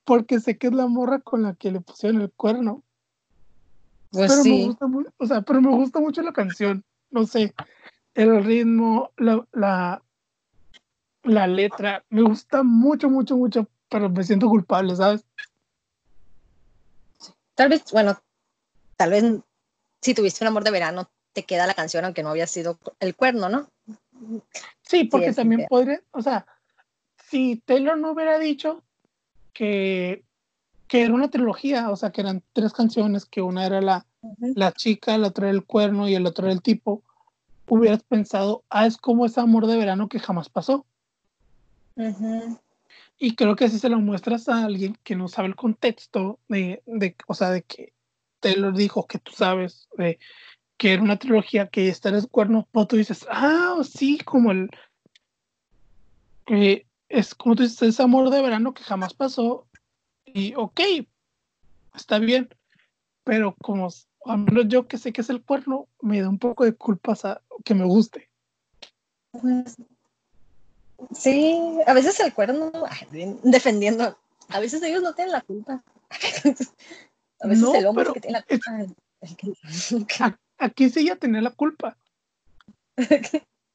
porque sé que es la morra con la que le pusieron el cuerno. Pues pero me gusta mucho, o sea, pero me gusta mucho la canción. No sé, el ritmo, la, la, la letra, me gusta mucho, mucho, mucho, pero me siento culpable, ¿sabes? Tal vez, bueno, tal vez si tuviste un amor de verano, te queda la canción aunque no había sido el cuerno, ¿no? Sí, porque también podría, o sea, si Taylor no hubiera dicho que, que era una trilogía, o sea, que eran tres canciones, que una era la, la chica, la otra era el cuerno y el otro era el tipo, hubieras pensado, ah, es como ese amor de verano que jamás pasó. Y creo que si se lo muestras a alguien que no sabe el contexto de, de o sea, de que Taylor dijo que tú sabes de, que era una trilogía que está en el cuerno, pues tú dices, ah, sí, como el es como tú dices, ese amor de verano que jamás pasó. Y ok, está bien, pero como al menos yo que sé que es el cuerno, me da un poco de culpa que me guste. Pues, Sí, a veces el cuerno, defendiendo, a veces ellos no tienen la culpa. (laughs) a veces el hombre es que tiene la culpa. Aquí sí ella tenía la culpa.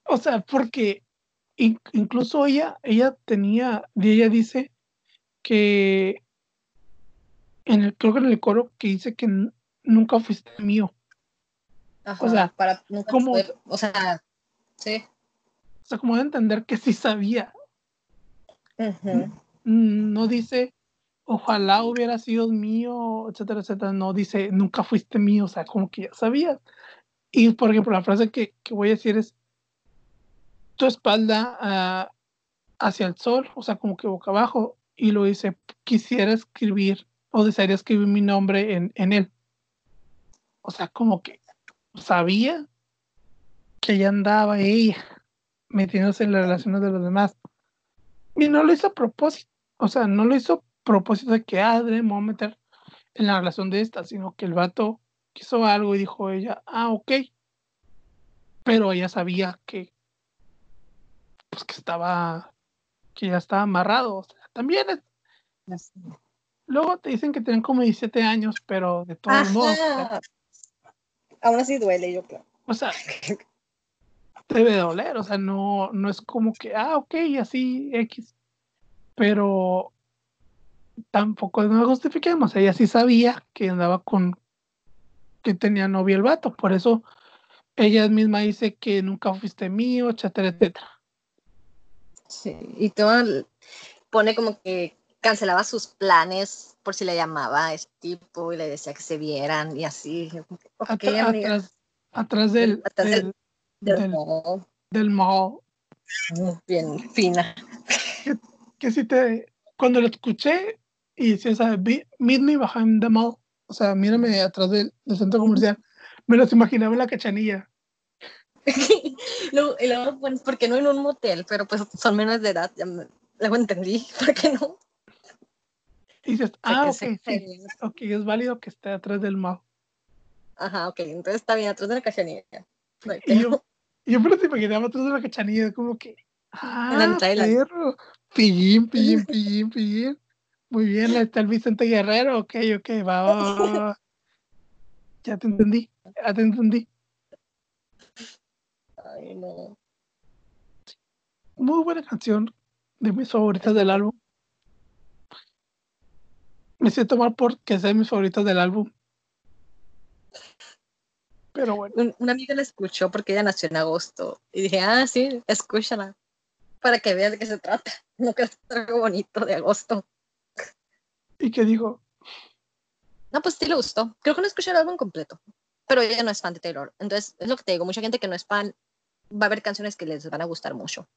o sea, porque incluso ella, ella tenía, ella dice que en el, creo que en el coro que dice que nunca fuiste mío. o sea, para nunca como, o sea, sí. O sea, como de entender que sí sabía. No dice, ojalá hubiera sido mío, etcétera, etcétera. No dice, nunca fuiste mío. O sea, como que ya sabía. Y por ejemplo, la frase que, voy a decir es, tu espalda ah, hacia el sol, o sea, como que boca abajo. Y lo dice, quisiera escribir o desearía escribir mi nombre en, en él. O sea, como que sabía que ella andaba ella metiéndose en las relaciones de los demás. Y no lo hizo a propósito, o sea, no lo hizo a propósito de que, ah, debemos meter en la relación de esta, sino que el vato quiso algo y dijo ella, ah, ok. pero ella sabía que, pues que estaba, que ya estaba amarrado. O sea, también es, Luego te dicen que tienen como 17 años, pero de todos modos. Aún así duele, yo creo. O sea, (laughs) debe doler, o sea, no, no es como que, ah, ok, así, X. Pero tampoco nos justifiquemos, ella sí sabía que andaba con, que tenía novia el vato, por eso ella misma dice que nunca fuiste mío, etcétera, etcétera. Sí, y todo pone como que cancelaba sus planes por si le llamaba a este tipo y le decía que se vieran y así. atrás, del, del, mall. Bien fina. Que, si te, cuando lo escuché y si esa, meet me behind the mall, o sea, mírame atrás del, centro comercial, me los imaginaba en la cachanilla. (laughs) luego, y luego, pues, porque no en un motel? Pero pues son menos de edad, ya luego entendí, (laughs) ¿por qué no? Y dices, ah, ok, sí, ok, es válido que esté atrás del mao. Ajá, ok, entonces está bien, atrás de la cachanilla. y yo, yo pero te imaginaba atrás de la cachanilla, como que, ah, perro, pillín, pillín, pillín, pillín. Muy bien, está el Vicente Guerrero, ok, ok, va, va, va, Ya te entendí, ya te entendí. Ay, no. Muy buena canción, de mis favoritas del álbum me siento mal porque es mis favoritos del álbum. Pero bueno. una amiga la escuchó porque ella nació en agosto. Y dije, ah, sí, escúchala. Para que veas de qué se trata. No que es algo bonito de agosto. ¿Y qué dijo? No, pues sí le gustó. Creo que no escuché el álbum completo. Pero ella no es fan de Taylor. Entonces, es lo que te digo. Mucha gente que no es fan va a haber canciones que les van a gustar mucho.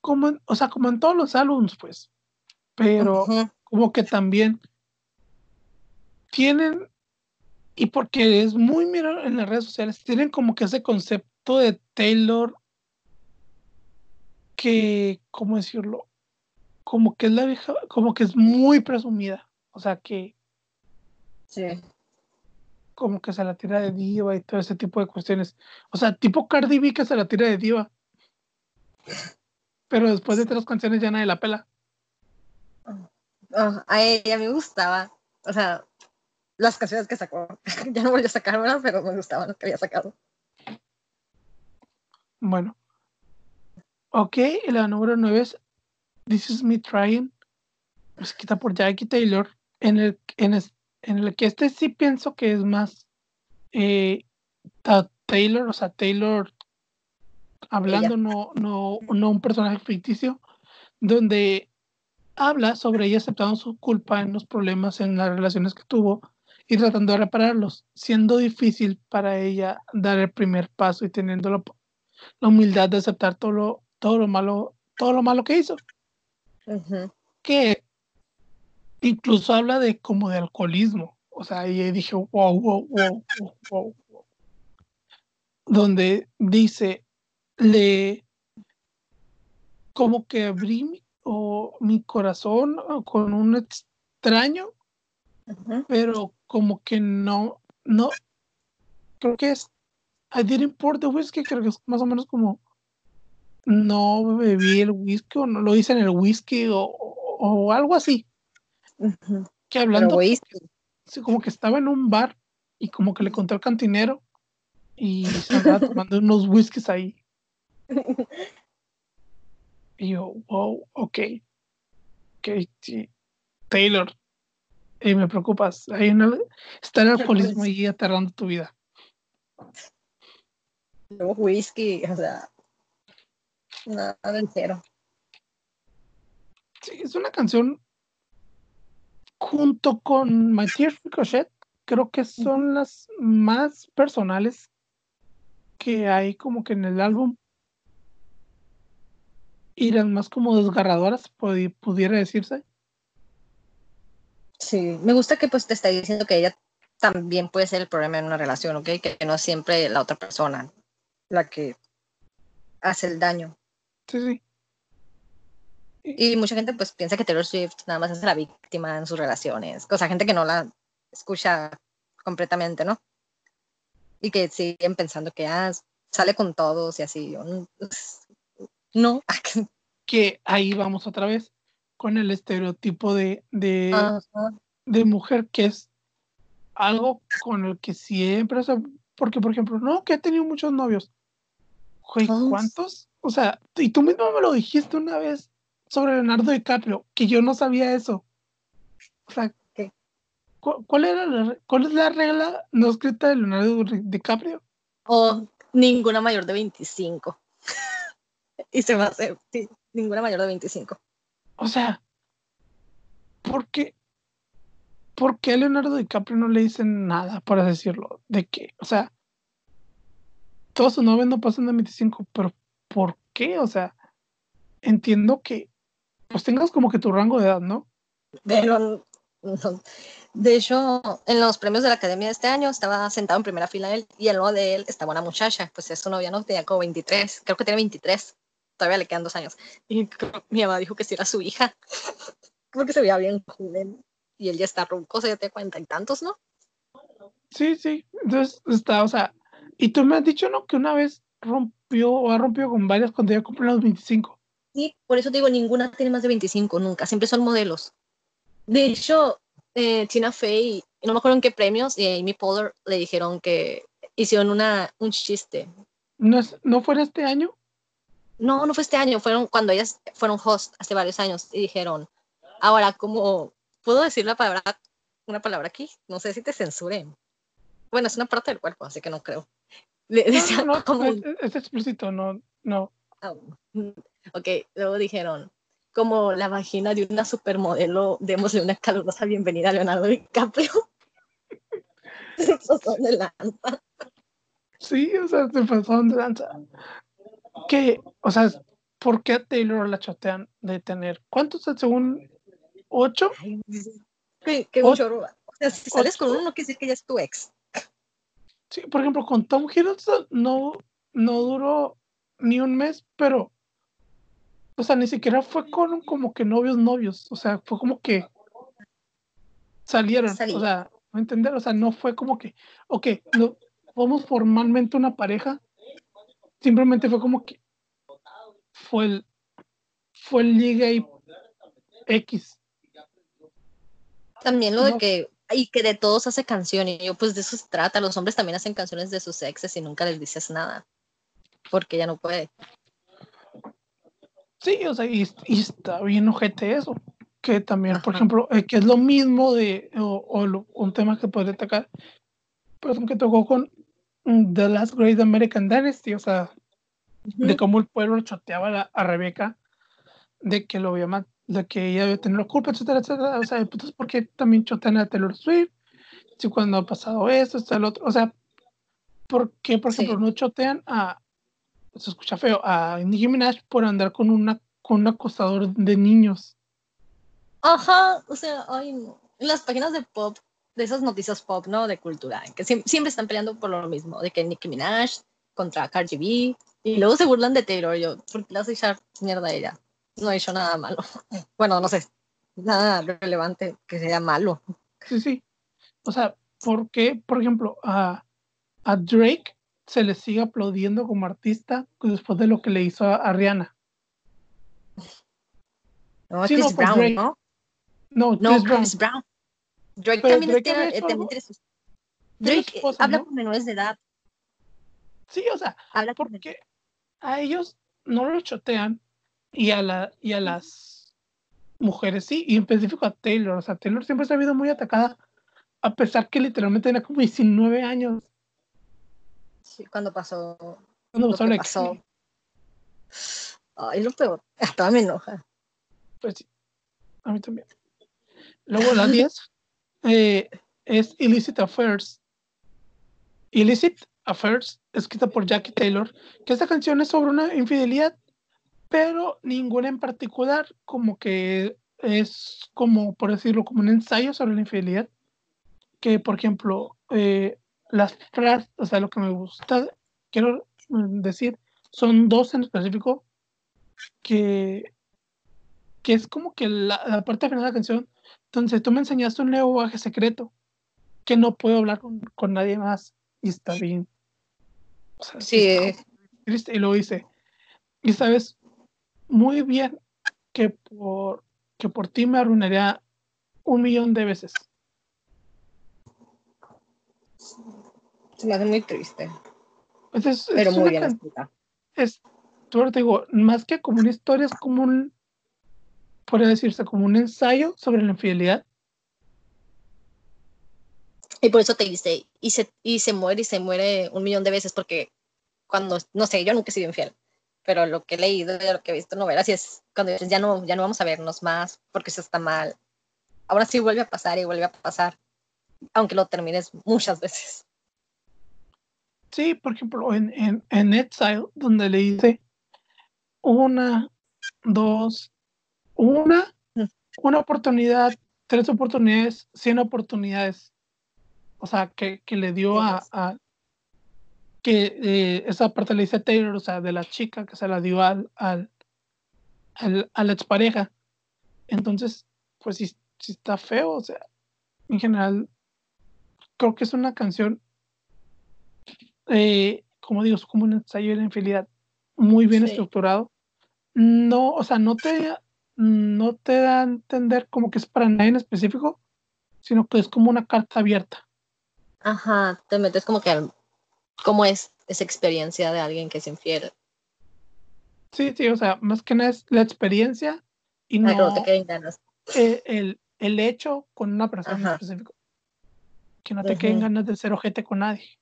Como o sea, como en todos los álbums, pues. Pero como que también tienen, y porque es muy mirado en las redes sociales, tienen como que ese concepto de Taylor que, ¿cómo decirlo? Como que es la vieja, como que es muy presumida. O sea que. Sí. Como que se la tira de diva y todo ese tipo de cuestiones. O sea, tipo Cardi B que se la tira de diva. Pero después de tres canciones ya nadie la pela. Oh, a ella me gustaba, o sea, las canciones que sacó. (laughs) ya no volvió a sacar una, pero me gustaban las que había sacado. Bueno. Ok, la número 9 es This Is Me Trying, escrita por Jackie Taylor, en el, en, en el que este sí pienso que es más eh, Taylor, o sea, Taylor hablando, no, no, no un personaje ficticio, donde habla sobre ella aceptando su culpa en los problemas en las relaciones que tuvo y tratando de repararlos, siendo difícil para ella dar el primer paso y teniendo la, humildad de aceptar todo lo, todo lo malo, todo lo malo que hizo. Que incluso habla de como de alcoholismo. O sea, y dije, wow, wow, wow, wow, wow. Donde dice, le como que abrí o mi corazón con un extraño, pero como que no, no, creo que es, I didn't pour the whiskey, creo que es más o menos como, no bebí el whisky o no lo hice en el whisky o, algo así. Que hablando, como que estaba en un bar y como que le conté al cantinero y se andaba (laughs) tomando unos whiskies ahí. (laughs) Y yo, wow, ok. Ok, sí. Taylor, y me preocupas. Hay una, está el alcoholismo ahí aterrando tu vida. Luego whisky, o sea, nada entero. Sí, es una canción junto con My Tears Ricochet, creo que son las más personales que hay como que en el álbum eran más como desgarradoras, pudiera decirse. Sí, me gusta que pues te está diciendo que ella también puede ser el problema en una relación, ¿ok? Que no es siempre la otra persona la que hace el daño. Sí, sí. Y mucha gente pues piensa que Taylor Swift nada más es la víctima en sus relaciones, o sea, gente que no la escucha completamente, ¿no? Y que siguen pensando que ah, sale con todos y así. No. (laughs) que ahí vamos otra vez con el estereotipo de, de, de mujer que es algo con el que siempre, porque por ejemplo, no, que he tenido muchos novios. ¿cuántos? O sea, y tú mismo me lo dijiste una vez sobre Leonardo DiCaprio, que yo no sabía eso. O sea, ¿cuál, era la, ¿cuál es la regla no escrita de Leonardo DiCaprio? O ninguna mayor de 25. (laughs) y se va a hacer, sí, ninguna mayor de 25. O sea, ¿por qué? ¿Por qué a Leonardo DiCaprio no le dicen nada, por decirlo? De que, o sea, todos sus novios no pasan de 25, pero ¿por qué? O sea, entiendo que pues tengas como que tu rango de edad, ¿no? Pero, de hecho, en los premios de la Academia de este año estaba sentado en primera fila él y al lado de él estaba una muchacha, pues es su novia, ¿no? Tenía como 23, creo que tiene 23, todavía le quedan dos años. Y mi mamá dijo que si era su hija, (laughs) porque se veía bien joven y él ya está ronco, o sea, ya tiene cuarenta y tantos, ¿no? Sí, sí, entonces está, o sea, y tú me has dicho, ¿no? Que una vez rompió o ha rompido con varias cuando ya cumplió los 25. Sí, por eso te digo, ninguna tiene más de 25, nunca, siempre son modelos. De hecho, eh, Tina Fey, no me acuerdo en qué premios, y Amy Poehler le dijeron que hicieron una, un chiste. ¿No, es, ¿No fue este año? No, no fue este año, fueron cuando ellas fueron host hace varios años y dijeron, ahora, como puedo decir la palabra, una palabra aquí? No sé si te censuren. Bueno, es una parte del cuerpo, así que no creo. no, no, como... es, explícito, no, no. Ah, ok, luego dijeron, como la vagina de una supermodelo, démosle una calurosa bienvenida a Leonardo DiCaprio. (laughs) se pasaron de lanza. Sí, o sea, se pasaron de lanza. Que, o sea, ¿por qué a Taylor la chotean de tener? ¿Cuántos según? ¿Ocho? qué, qué mucho. O sea, si sales con uno, no quiere decir que ella es tu ex. Sí, por ejemplo, con Tom Hiddleston no, no duró ni un mes, pero, o sea, ni siquiera fue con como que novios, novios, o sea, fue como que salieron, o sea, ¿no entender? O sea, no fue como que, ok, no, somos formalmente una pareja, simplemente fue como que fue el, fue el liga X. También lo de que y que de todos hace canciones. Y yo, pues de eso se trata. Los hombres también hacen canciones de sus exes y nunca les dices nada. Porque ya no puede. Sí, o sea, y, está bien ojete eso. Que también, por ejemplo, eh, que es lo mismo de, o, un tema que puede atacar, pues que tocó con The Last Great American Dynasty, o sea, de cómo el pueblo choteaba a, Rebeca, de que lo había de que ella debe tener la culpa, etcétera, etcétera. O sea, entonces, ¿por qué también chotean a Taylor Swift? Si cuando ha pasado esto, está el otro. O sea, ¿por qué, por ejemplo, no chotean a, se escucha feo, a Nicki Minaj por andar con, una, con un acosador de niños? Ajá, o sea, ay, en las páginas de pop, de esas noticias pop, ¿no? De cultura, que siempre, están peleando por lo mismo, de que Nicki Minaj contra Cardi B, y luego se burlan de Taylor, yo, ¿por qué le hace echar mierda a ella? no ha hecho nada malo. (laughs) Bueno, no sé, nada relevante que sea malo. Sí, sí. O sea, ¿por qué, por ejemplo, a, a Drake se le sigue aplaudiendo como artista después de lo que le hizo a, Rihanna? No, sí, Chris Brown, ¿no? No, Chris, no, Chris Brown. Drake también, Drake tiene, eh, también Drake habla con menores de edad. Sí, o sea, habla porque a ellos no lo chotean y a, la, y a las mujeres sí, y en específico a Taylor. O sea, Taylor siempre se ha habido muy atacada, a pesar que literalmente tenía como 19 años. Sí, cuando pasó. Cuando pasó, lo pasó. Ay, lo peor. Hasta me enoja. Pues sí, a mí también. Luego la 10 eh, es Illicit Affairs. Illicit Affairs, escrita por Jackie Taylor, que esta canción es sobre una infidelidad pero ninguna en particular, como que es como, por decirlo, como un ensayo sobre la infidelidad, que por ejemplo, eh, las frases, o sea, lo que me gusta, quiero decir, son dos en específico, que, que es como que la, parte final de la canción, entonces tú me enseñaste un lenguaje secreto, que no puedo hablar con, con nadie más, y está bien. sí. Triste. Y luego dice, y sabes muy bien que por, que por ti me arruinaría un millón de veces. Se me hace muy triste. Pues Pero muy bien. Es, te digo, más que como una historia, es como un, podría decirse, como un ensayo sobre la infidelidad. Y por eso te dice, y se, y se muere y se muere un millón de veces, porque cuando, no sé, yo nunca he sido infiel, pero lo que he leído y lo que he visto en novelas, y es cuando dices, ya no, ya no vamos a vernos más porque eso está mal. Ahora sí vuelve a pasar y vuelve a pasar, aunque lo termines muchas veces. Sí, por ejemplo, en, en, en Exile, donde le dice una, dos, una, una oportunidad, tres oportunidades, cien oportunidades. O sea, que, que le dio a, a, que eh, esa parte le dice Taylor, o sea, de la chica que se la dio al, al, al a la expareja. Entonces, pues sí, sí está feo, o sea, en general, creo que es una canción eh, como digo, es como un ensayo de la infidelidad muy bien estructurado. No, o sea, no te, no te da a entender como que es para nadie en específico, sino que es como una carta abierta. Ajá, te metes como que cómo es esa experiencia de alguien que es infiel. Sí, sí, o sea, más que nada es la experiencia y no, te ganas. Eh, el, el, hecho con una persona en específico. Que no te queden ganas de ser ojete con nadie.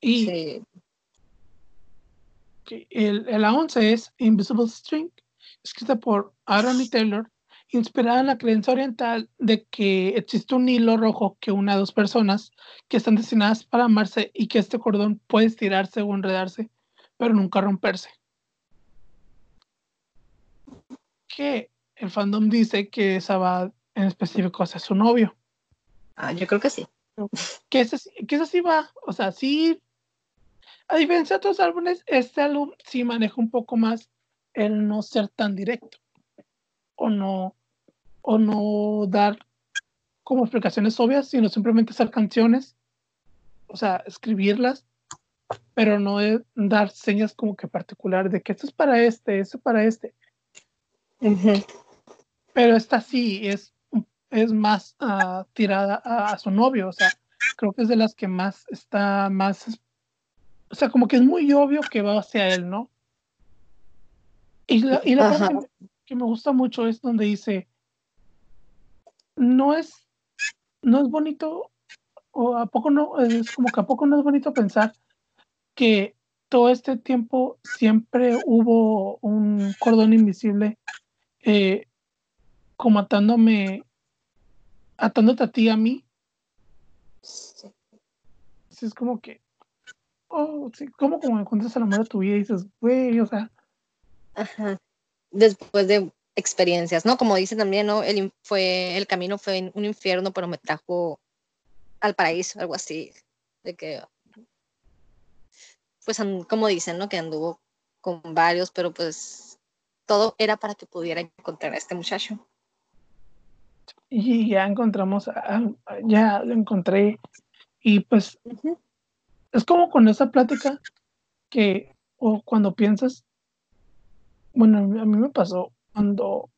Y el, la 11 es Invisible String, escrita por Aaron y Taylor, inspirada en la creencia oriental de que existe un hilo rojo que une a dos personas que están destinadas para amarse y que este cordón puede estirarse o enredarse, pero nunca romperse. Que el fandom dice que esa va en específico hacia su novio. Ah, yo creo que sí. Que ese, que ese sí va, o sea, sí a diferencia de otros álbumes, este álbum sí maneja un poco más el no ser tan directo o no, o no dar como explicaciones obvias, sino simplemente hacer canciones, o sea, escribirlas, pero no dar señas como que particulares de que esto es para este, esto es para este. Pero esta sí es, es más ah, tirada a, a, su novio, o sea, creo que es de las que más está más o sea, como que es muy obvio que va hacia él, ¿no? Y la, y la parte que me gusta mucho es donde dice, no es, no es bonito, o a poco no, es como que a poco no es bonito pensar que todo este tiempo siempre hubo un cordón invisible eh, como atándome, atándote a ti a mí. Sí. Es como que oh, sí, ¿cómo como encuentras el amor de tu vida y dices, güey, o sea. Ajá. Después de experiencias, ¿no? Como dice también, ¿no? El, fue, el camino fue un infierno, pero me trajo al paraíso, algo así. De que, pues, como dicen, ¿no? Que anduvo con varios, pero pues todo era para que pudiera encontrar a este muchacho. Y ya encontramos, ya lo encontré. Y pues es como con esa plática que, o cuando piensas, bueno, a mí me pasó cuando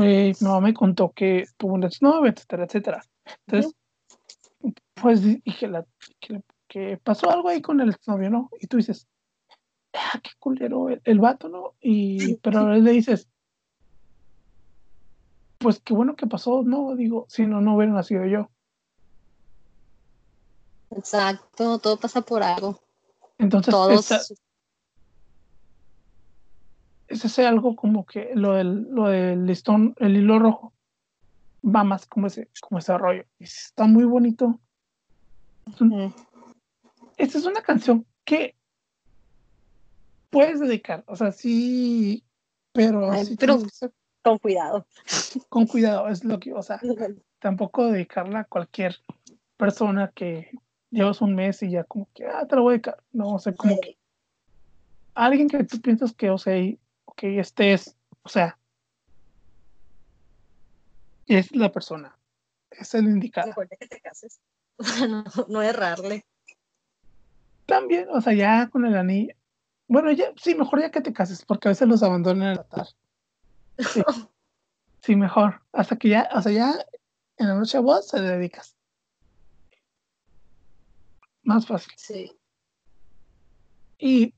eh, mi mamá me contó que tuvo un exnovio, etcétera, etcétera. Entonces, pues dije la, que, pasó algo ahí con el exnovio, ¿no? Y tú dices, ah, qué culero el, el vato, ¿no? Y, pero a veces le dices, pues qué bueno que pasó, ¿no? Digo, si no, no hubiera nacido yo. Exacto, todo pasa por algo. Entonces, Todos... es ese algo como que lo del, lo del listón, el hilo rojo, va más como ese, como ese rollo. está muy bonito. Esta es una canción que puedes dedicar, o sea, sí, pero, con cuidado. Con cuidado, es lo que, o sea, tampoco dedicarla a cualquier persona que llevas un mes y ya como que, ah, te lo voy a dedicar. No, o sea, como que alguien que tú piensas que, o sea, ok, este es, o sea, es la persona, es el indicado. que te cases, no, no errarle. También, o sea, ya con el anillo. Bueno, ya, sí, mejor ya que te cases, porque a veces los abandonan en el altar. Sí, (laughs) sí mejor. Hasta que ya, o sea, ya en la noche vos se dedicas. Más fácil. Sí. Y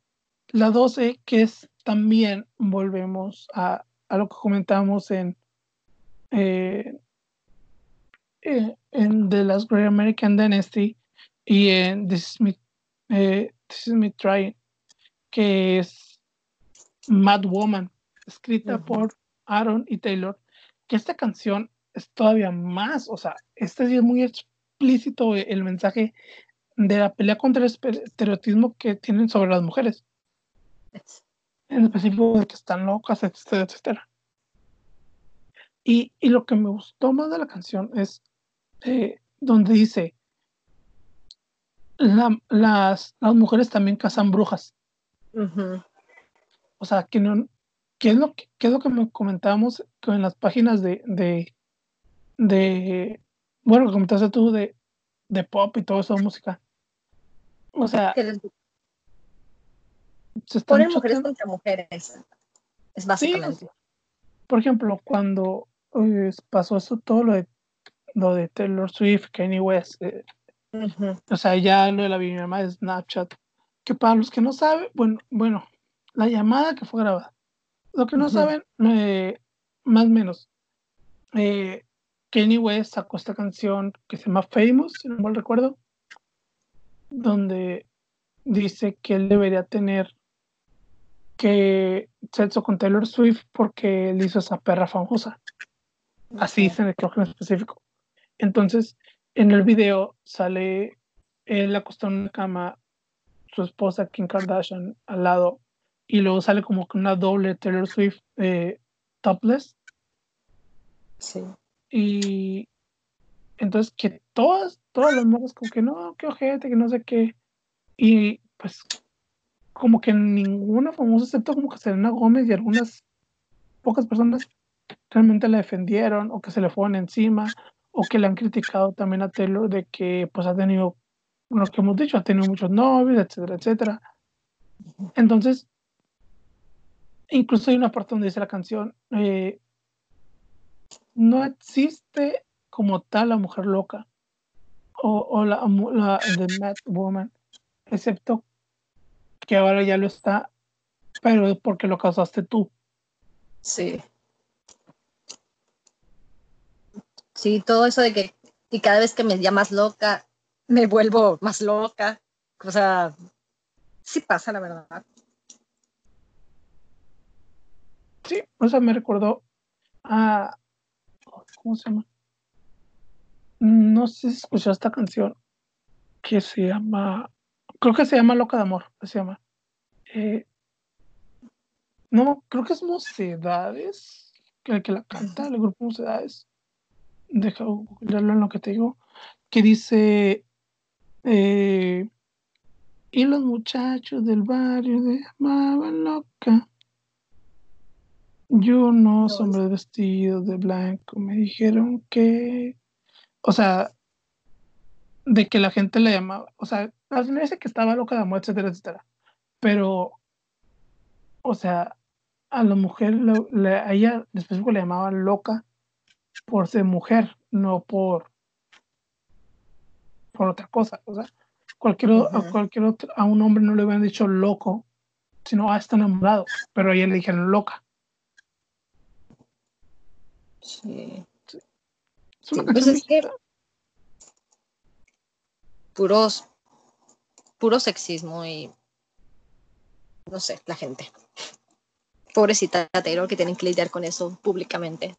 la 12, que es también, volvemos a, a lo que comentamos en, eh, eh, en The Last Great American Dynasty y en This is Me, eh, This is Me Trying, que es Mad Woman, escrita por Aaron y Taylor, que esta canción es todavía más, o sea, este sí es muy explícito el mensaje de la pelea contra el estereotismo que tienen sobre las mujeres. En específico de que están locas, etcétera, etcétera. Y, y lo que me gustó más de la canción es eh, donde dice, las, las mujeres también cazan brujas. O sea, que no, ¿qué es lo que, qué es lo que me comentábamos en las páginas de, de, de bueno, que comentaste tú de, de pop y todo eso de música? O sea, se ponen mujeres contra mujeres. Es básicamente. por ejemplo, cuando pues, pasó eso, todo lo de, lo de Taylor Swift, Kanye West, eh, o sea, ya lo de la videollamada de Snapchat, que para los que no saben, bueno, bueno, la llamada que fue grabada, lo que no saben, eh, más o menos, eh, Kanye West sacó esta canción que se llama Famous, si no mal recuerdo, donde dice que él debería tener que sexo con Taylor Swift porque él hizo esa perra famosa. Así dice en el en específico. Entonces, en el video sale él acostado en una cama, su esposa Kim Kardashian al lado, y luego sale como con una doble Taylor Swift eh, topless. Sí. Y entonces que todas, todas las morras como que no, qué ojete, que no sé qué. Y pues como que ninguna famosa, excepto como que Selena Gómez y algunas pocas personas realmente la defendieron o que se le fueron encima o que le han criticado también a Taylor de que pues ha tenido, lo que hemos dicho, ha tenido muchos novios, etcétera, etcétera. Entonces, incluso hay una parte donde dice la canción, eh, no existe como tal la mujer loca o, la, la the mad woman, excepto que ahora ya lo está, pero porque lo causaste tú. Sí. Sí, todo eso de que, y cada vez que me llamas loca, me vuelvo más loca. O sea, sí pasa, la verdad. Sí, o sea, me recordó a. ¿Cómo se llama? No sé si escuchó esta canción que se llama. Creo que se llama Loca de Amor, se llama. Eh, no, creo que es Mocedades, que, que la canta, el grupo Mocedades. Deja leerlo en lo que te digo. Que dice. Eh, y los muchachos del barrio de llamaban loca. Yo no, hombre vestido de blanco, me dijeron que, o sea, de que la gente le llamaba, o sea, al final dice que estaba loca de amor, etcétera, etcétera. Pero, o sea, a la mujer, a ella después le llamaban loca por ser mujer, no por, por otra cosa. O sea, cualquier, a cualquier otro, a un hombre no le hubieran dicho loco, sino ah, está enamorado, pero a ella le dijeron loca. Sí. (laughs) pues es que puros, puro sexismo y no sé, la gente. Pobrecita Taylor que tienen que lidiar con eso públicamente.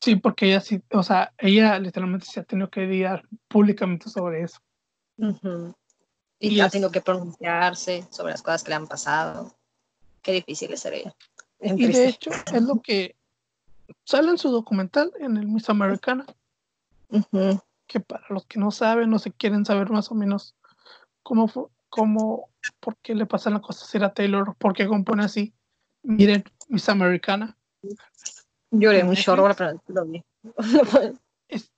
Sí, porque ella sí, o sea, ella literalmente se ha tenido que lidiar públicamente sobre eso. Y, ha tenido que pronunciarse sobre las cosas que le han pasado. Qué difícil es ser ella. y de hecho, es lo que sale en su documental en el Miss Americana. Que para los que no saben o se quieren saber más o menos cómo fue, cómo, por qué le pasan las cosas a Taylor, por qué compone así. Miren, Miss Americana. Lloré un chorro, pero lo vi. (laughs)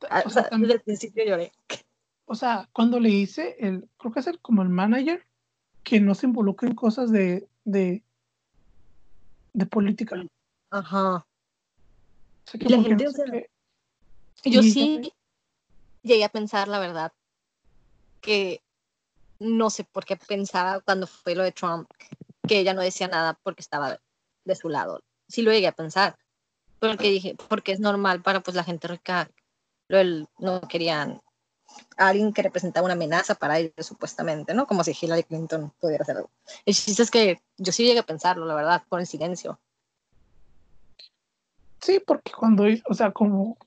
Ah, o sea, desde el principio lloré. O sea, cuando le hice el, creo que es el, como el manager que no se involucren cosas de, de, de política. Ajá. Yo sí llegué a pensar, la verdad, que no sé por qué pensaba cuando fue lo de Trump, que ella no decía nada porque estaba de su lado. Sí lo llegué a pensar, porque dije, porque es normal para pues la gente rica, no querían a alguien que representaba una amenaza para ellos, supuestamente, ¿no? Como si Hillary Clinton pudiera hacer algo. El chiste es que yo sí llegué a pensarlo, la verdad, por el silencio. Sí, porque cuando, o sea, como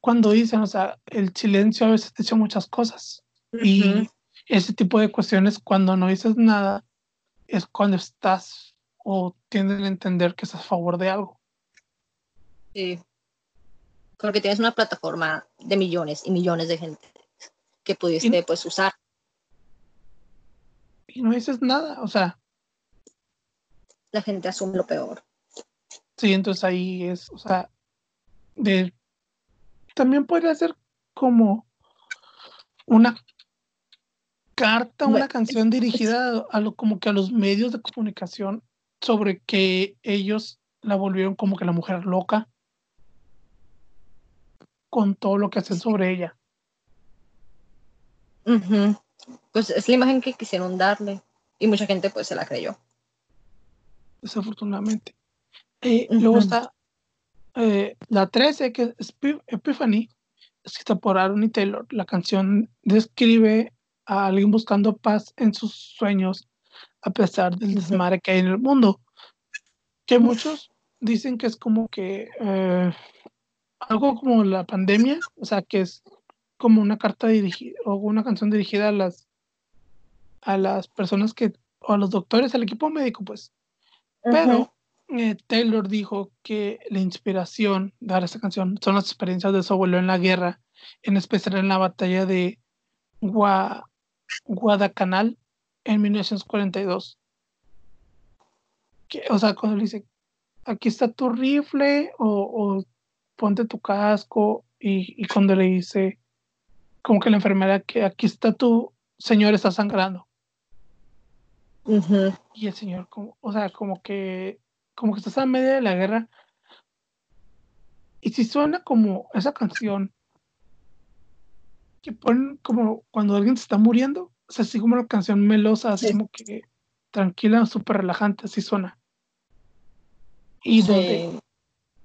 cuando dicen, o sea, el silencio a veces dice muchas cosas. Y ese tipo de cuestiones, cuando no dices nada, es cuando estás o tienden a entender que estás a favor de algo. Sí. Porque tienes una plataforma de millones y millones de gente que pudiste pues usar. Y no dices nada, o sea. La gente asume lo peor. Sí, entonces ahí es, o sea, de también podría ser como una carta, una canción dirigida a lo, como que a los medios de comunicación sobre que ellos la volvieron como que la mujer loca con todo lo que hacen sobre ella. Pues es la imagen que quisieron darle y mucha gente pues se la creyó. Desafortunadamente. Eh, luego está eh, la 13, que es Epiphany, escrita por Aaron y Taylor. La canción describe a alguien buscando paz en sus sueños a pesar del desmadre que hay en el mundo. Que muchos dicen que es como que eh, algo como la pandemia, o sea, que es como una carta dirigida o una canción dirigida a las a las personas que o a los doctores, al equipo médico, pues. Pero eh, Taylor dijo que la inspiración de dar esta canción son las experiencias de su abuelo en la guerra, en especial en la batalla de Guadalcanal en 1942. Que, o sea, cuando le dice, aquí está tu rifle o, ponte tu casco y, cuando le dice, como que la enfermera, que aquí está tu señor, está sangrando. Y el señor, como, o sea, como que como que estás a medio de la guerra. Y si suena como esa canción que ponen como cuando alguien se está muriendo, o sea, así como una canción melosa, así como que tranquila, súper relajante, así suena. Y donde,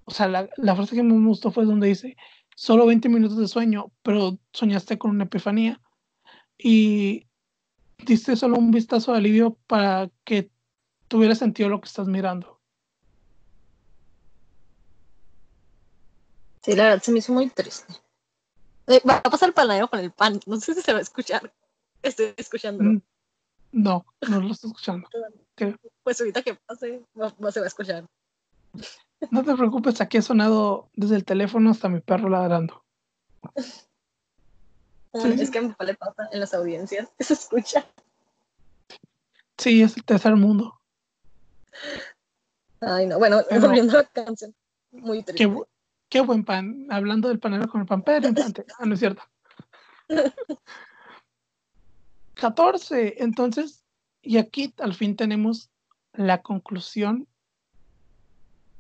o sea, la, la, frase que me gustó fue donde dice, solo 20 minutos de sueño, pero soñaste con una epifanía. Y diste solo un vistazo de alivio para que tuviera sentido lo que estás mirando. Sí, la verdad se me hizo muy triste. Eh, va a pasar el panadero con el pan. No sé si se va a escuchar. Estoy escuchándolo. Mm, no, no lo estoy escuchando. Pues ahorita que pase, no, se va a escuchar. No te preocupes, aquí ha sonado desde el teléfono hasta mi perro ladrando. Es que a mi papá le pasa en las audiencias. Se escucha. Sí, es el tercer mundo. Ay, no. Bueno, volviendo a la canción. Muy triste. Qué buen pan. Hablando del panero con el pan Pedro Ah, no es cierto. (laughs) 14. Entonces, y aquí al fin tenemos la conclusión,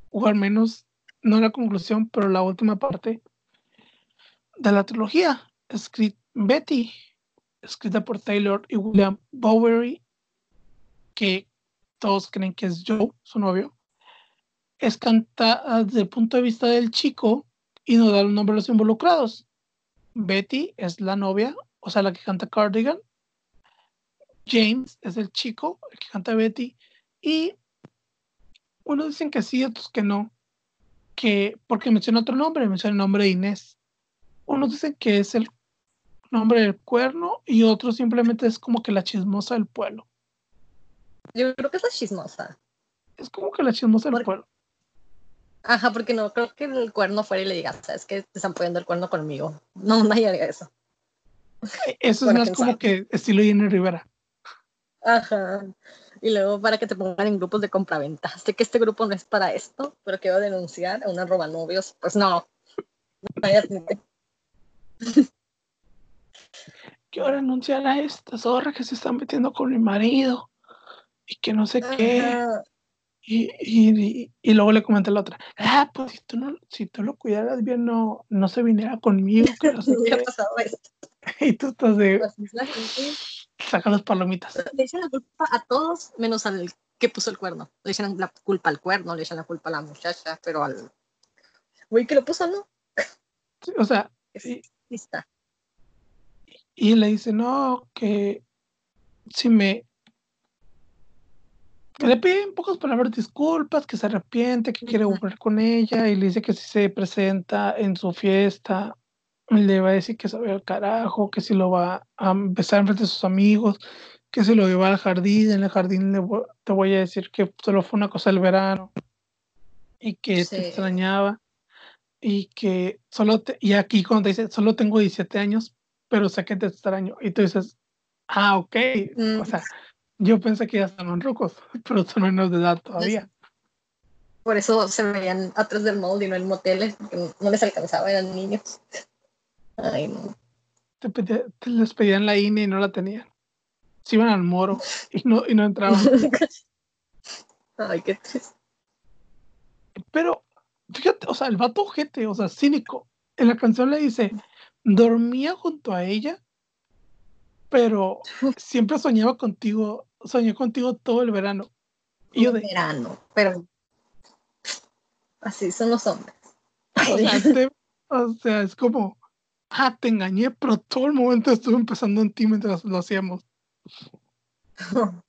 o al menos no la conclusión, pero la última parte de la trilogía, escrita Betty, escrita por Taylor y William Bowery, que todos creen que es Joe, su novio es cantada desde el punto de vista del chico y no da un nombre a los involucrados. Betty es la novia, o sea, la que canta Cardigan. James es el chico, el que canta Betty. Y unos dicen que sí, otros que no. Que, porque menciona otro nombre, menciona el nombre de Inés. Unos dicen que es el nombre del cuerno y otros simplemente es como que la chismosa del pueblo. Yo creo que es la chismosa. Es como que la chismosa del pueblo. Ajá, porque no creo que el cuerno fuera y le diga, sabes que te están poniendo el cuerno conmigo. No, nadie haría eso. E, eso es más como que estilo Jenny Rivera. Ajá. Y luego para que te pongan en grupos de compraventa. Sé que este grupo no es para esto, pero quiero denunciar a una roba novios. Pues no. (laughs) quiero renunciar a esta zorra que se está metiendo con mi marido y que no sé qué. Y, y, y, luego le comenté a la otra, ah, pues si tú, no, si tú lo cuidaras bien, no, no se viniera conmigo. Que no sé (laughs) qué. pasado esto. (laughs) Y tú estás de... Pues Saca las palomitas. Le echan la culpa a todos, menos al que puso el cuerno. Le echan la culpa al cuerno, le echan la culpa a la muchacha, pero al güey que lo puso, ¿no? o sea... Y, está. y le dice, no, que si me le pide en pocas palabras disculpas, que se arrepiente, que quiere volver con ella y le dice que si se presenta en su fiesta, le va a decir que sabe al carajo, que si lo va a besar frente de sus amigos, que si lo lleva al jardín, en el jardín le te voy a decir que solo fue una cosa del verano y que te extrañaba y que solo te, y aquí cuando te dice solo tengo 17 años, pero sé que te extraño y tú dices, ah, ok, o mm. sea, yo pensé que ya estaban rucos, (laughs) pero son menores de edad todavía. Por eso se veían atrás del molde y no en moteles, porque no les alcanzaba, eran niños. Ay, no. Te, les pedían la INE y no la tenían. Se iban al moro y no, y no entraban. (laughs) Ay, qué triste. Pero, fíjate, o sea, el vato ojete, o sea, cínico. En la canción le dice, dormía junto a ella pero (laughs) siempre soñaba contigo, soñé contigo todo el verano. Y yo de, verano, pero así son los hombres. (laughs) O sea, es como, ah, te engañé, pero todo el momento estuve empezando en ti mientras lo hacíamos. (laughs)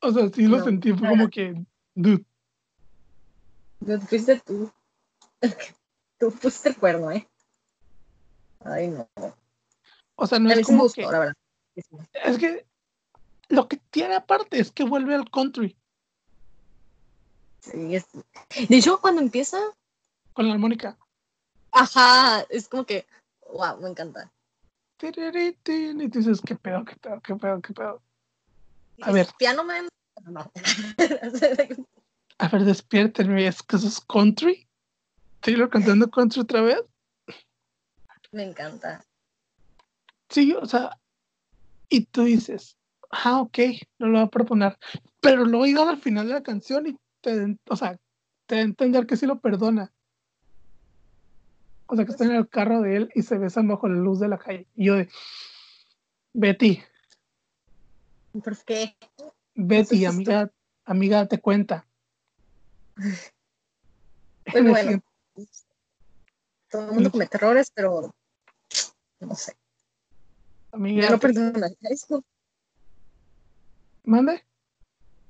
o sea, sí lo sentí, fue como que, dude. Dude, fuiste tú. tú pusiste el cuerno, ¿eh? Ay, no. O sea, no es como que... La verdad. Es que lo que tiene aparte es que vuelve al country. Sí, es... De hecho, cuando empieza. Con la armónica. Ajá, es como que. Wow, me encanta. Y tú dices, ¿qué pedo, qué pedo, qué pedo, qué pedo? A ver. Piano Man. (laughs) A ver, despiértenme, ¿es que eso es country? ¿Taylor cantando country otra vez? Me encanta. Sí, o sea, y tú dices, ah, ok, no lo va a perdonar. Pero luego llega al final de la canción y te, o sea, te da a entender que sí lo perdona. O sea, que está en el carro de él y se besan bajo la luz de la calle. Y yo de, Betty. ¿Por qué? Betty, amiga, amiga, te cuenta. Pues bueno. Todo el mundo comete errores, pero no sé. Yo no perdonaría eso. ¿Mande?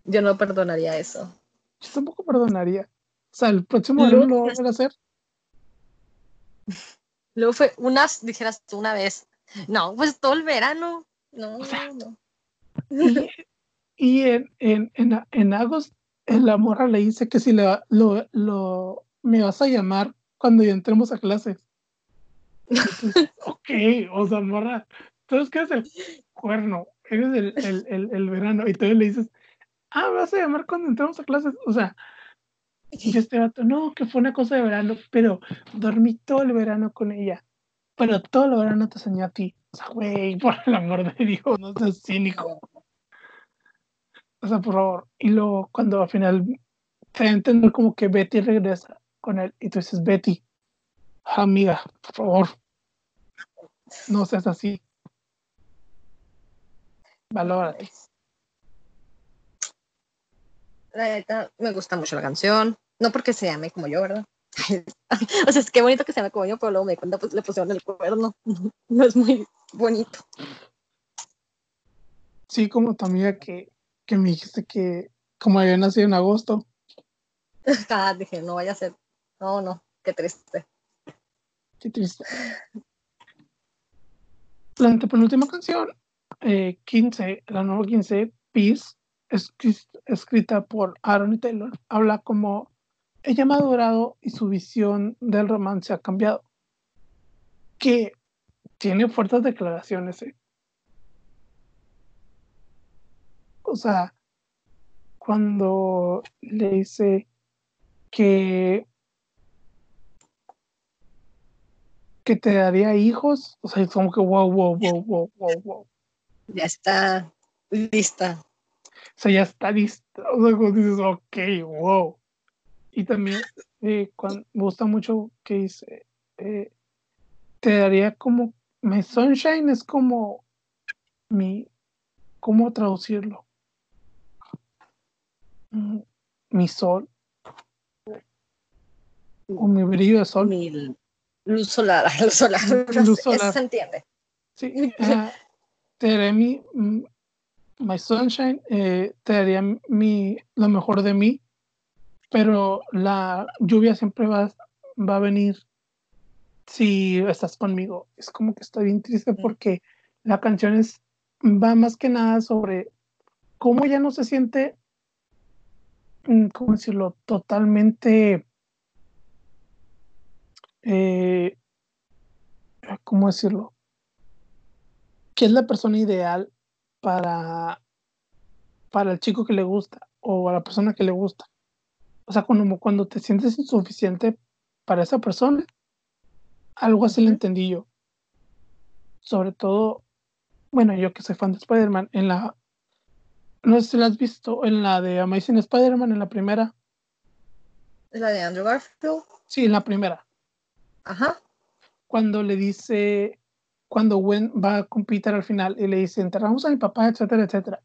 Yo no perdonaría eso. Yo tampoco perdonaría. O sea, el próximo año lo van a hacer. Luego fue unas, dijeras tú una vez. No, pues todo el verano. No, no. Y, en, en, en, en agosto, la morra le dice que si le, lo, lo, me vas a llamar cuando ya entremos a clases. (laughs) ok, o sea, morra, entonces, ¿qué es el cuerno? Eres el, el, el, verano y tú le dices, ah, vas a llamar cuando entramos a clases. O sea, y este vato, no, que fue una cosa de verano, pero dormí todo el verano con ella. Pero todo el verano te soñé a ti. O sea, güey, por el amor de Dios, no seas cínico. O sea, por favor. Y luego, cuando al final te da a entender como que Betty regresa con él y tú dices, Betty, amiga, por favor, no seas así. Valórate. La neta, me gusta mucho la canción. No porque se llame como yo, ¿verdad? (laughs) o sea, es que bonito que se llame como yo, pero luego me cuenta, pues le pusieron el cuerno. (laughs) no es muy bonito. Sí, como tu amiga que, que me dijiste que como había nacido en agosto. (laughs) ah, dije, no vaya a ser. No, no, qué triste. Qué triste. La antepenúltima canción 15, eh, la nueva 15, Peace, escrita por Aaron y Taylor, habla como ella ha madurado y su visión del romance ha cambiado. Que tiene fuertes declaraciones. ¿eh? O sea, cuando le dice que que te daría hijos, o sea, es como que wow, wow, wow, wow, wow, wow. Ya está lista. O sea, ya está lista. O sea, dices, ok, wow. Y también eh, cuando, me gusta mucho que dice, eh, te daría como, mi sunshine es como mi, ¿cómo traducirlo? Mm, mi sol. O mi brillo de sol. Mi luz solar. (laughs) Luz solar. Luz (laughs) solar. Eso se entiende. Sí. Uh, te daré mi, my sunshine, eh, te daría mi, lo mejor de mí, pero la lluvia siempre va, va a venir si estás conmigo. Es como que estoy bien triste porque la canción es, va más que nada sobre cómo ya no se siente, mm, ¿cómo decirlo?, totalmente, eh, ¿cómo decirlo? Que es la persona ideal para, para el chico que le gusta o a la persona que le gusta. O sea, cuando, cuando te sientes insuficiente para esa persona, algo así lo entendí yo. Sobre todo, bueno, yo que soy fan de Spider-Man, en la. No sé si la has visto, en la de Amazing Spider-Man, en la primera. ¿La de Andrew Garfield? Sí, en la primera. Ajá. Cuando le dice. Cuando Gwen va con Peter al final y le dice: Enterramos a mi papá, etcétera, etcétera.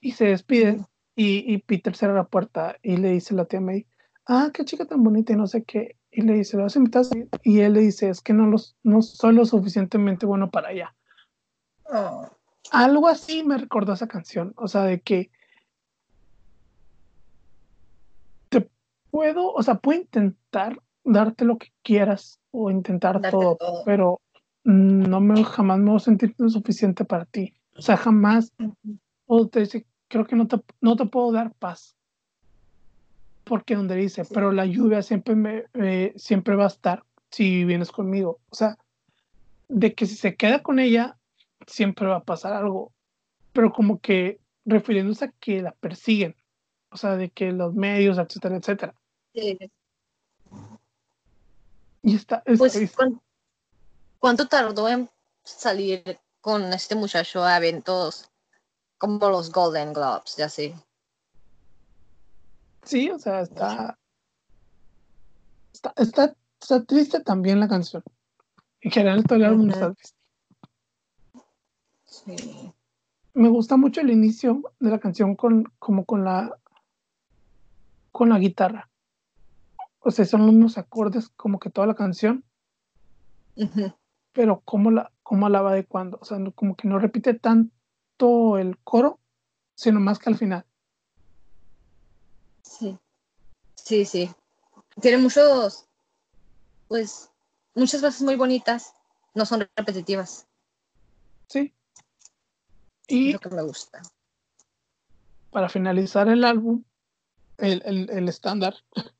Y se despiden. Y, y Peter cierra la puerta y le dice a la tía May: Ah, qué chica tan bonita y no sé qué y le dice, ¿lo vas a invitar? Y él le dice, es que no, los, no soy lo suficientemente bueno para allá. Oh. Algo así me recordó esa canción, o sea, de que te puedo, o sea, puedo intentar darte lo que quieras o intentar todo, pero no me jamás me voy a sentir lo suficiente para ti. O sea, jamás, o te dice, creo que no te, no te puedo dar paz porque donde dice, pero la lluvia siempre, me, eh, siempre va a estar si vienes conmigo. O sea, de que si se queda con ella, siempre va a pasar algo. Pero como que refiriéndose a que la persiguen. O sea, de que los medios, etcétera, etcétera. Sí. Y está. pues, ¿cuánto, tardó en salir con este muchacho a eventos como los Golden Globes ya así? Sí, o sea, está, está, está, triste también la canción. En general todo el álbum está triste. Sí. Me gusta mucho el inicio de la canción con, como con la, con la guitarra. O sea, son unos acordes como que toda la canción. Pero cómo la, cómo la va adecuando. O sea, como que no repite tanto el coro, sino más que al final. Sí, sí, sí. Tiene muchos, pues, muchas frases muy bonitas, no son repetitivas. Sí. Y lo que me gusta. Para finalizar el álbum, el, estándar, (laughs)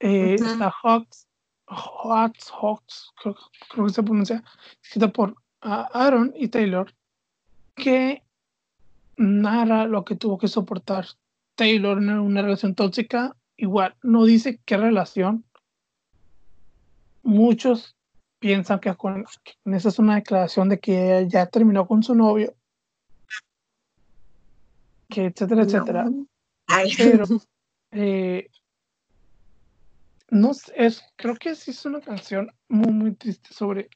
eh, está Hawks, Hawks, Hawks, creo, que se pronuncia, escrita por Aaron y Taylor, que narra lo que tuvo que soportar Taylor en una relación tóxica, igual, no dice qué relación. Muchos piensan que con, esa es una declaración de que ya terminó con su novio, que etcétera, etcétera. Pero (laughs) eh, no es, creo que sí es una canción muy, muy triste sobre.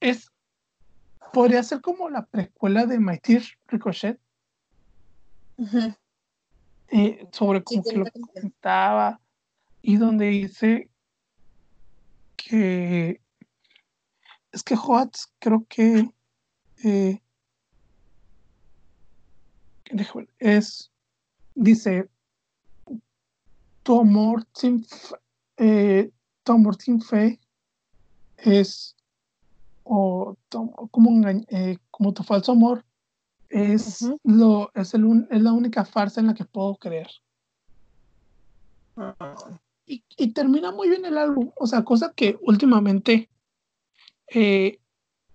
Es. Podría ser como la precuela de My Tear Ricochet sobre cómo que lo comentaba y donde dice que es que Hots creo que eh, es dice tu amor sin eh, amor sin fe es o como, eh, como tu falso amor es, lo, es, el, es la única farsa en la que puedo creer. Ah. Y, y, termina muy bien el álbum, o sea, cosa que últimamente, eh,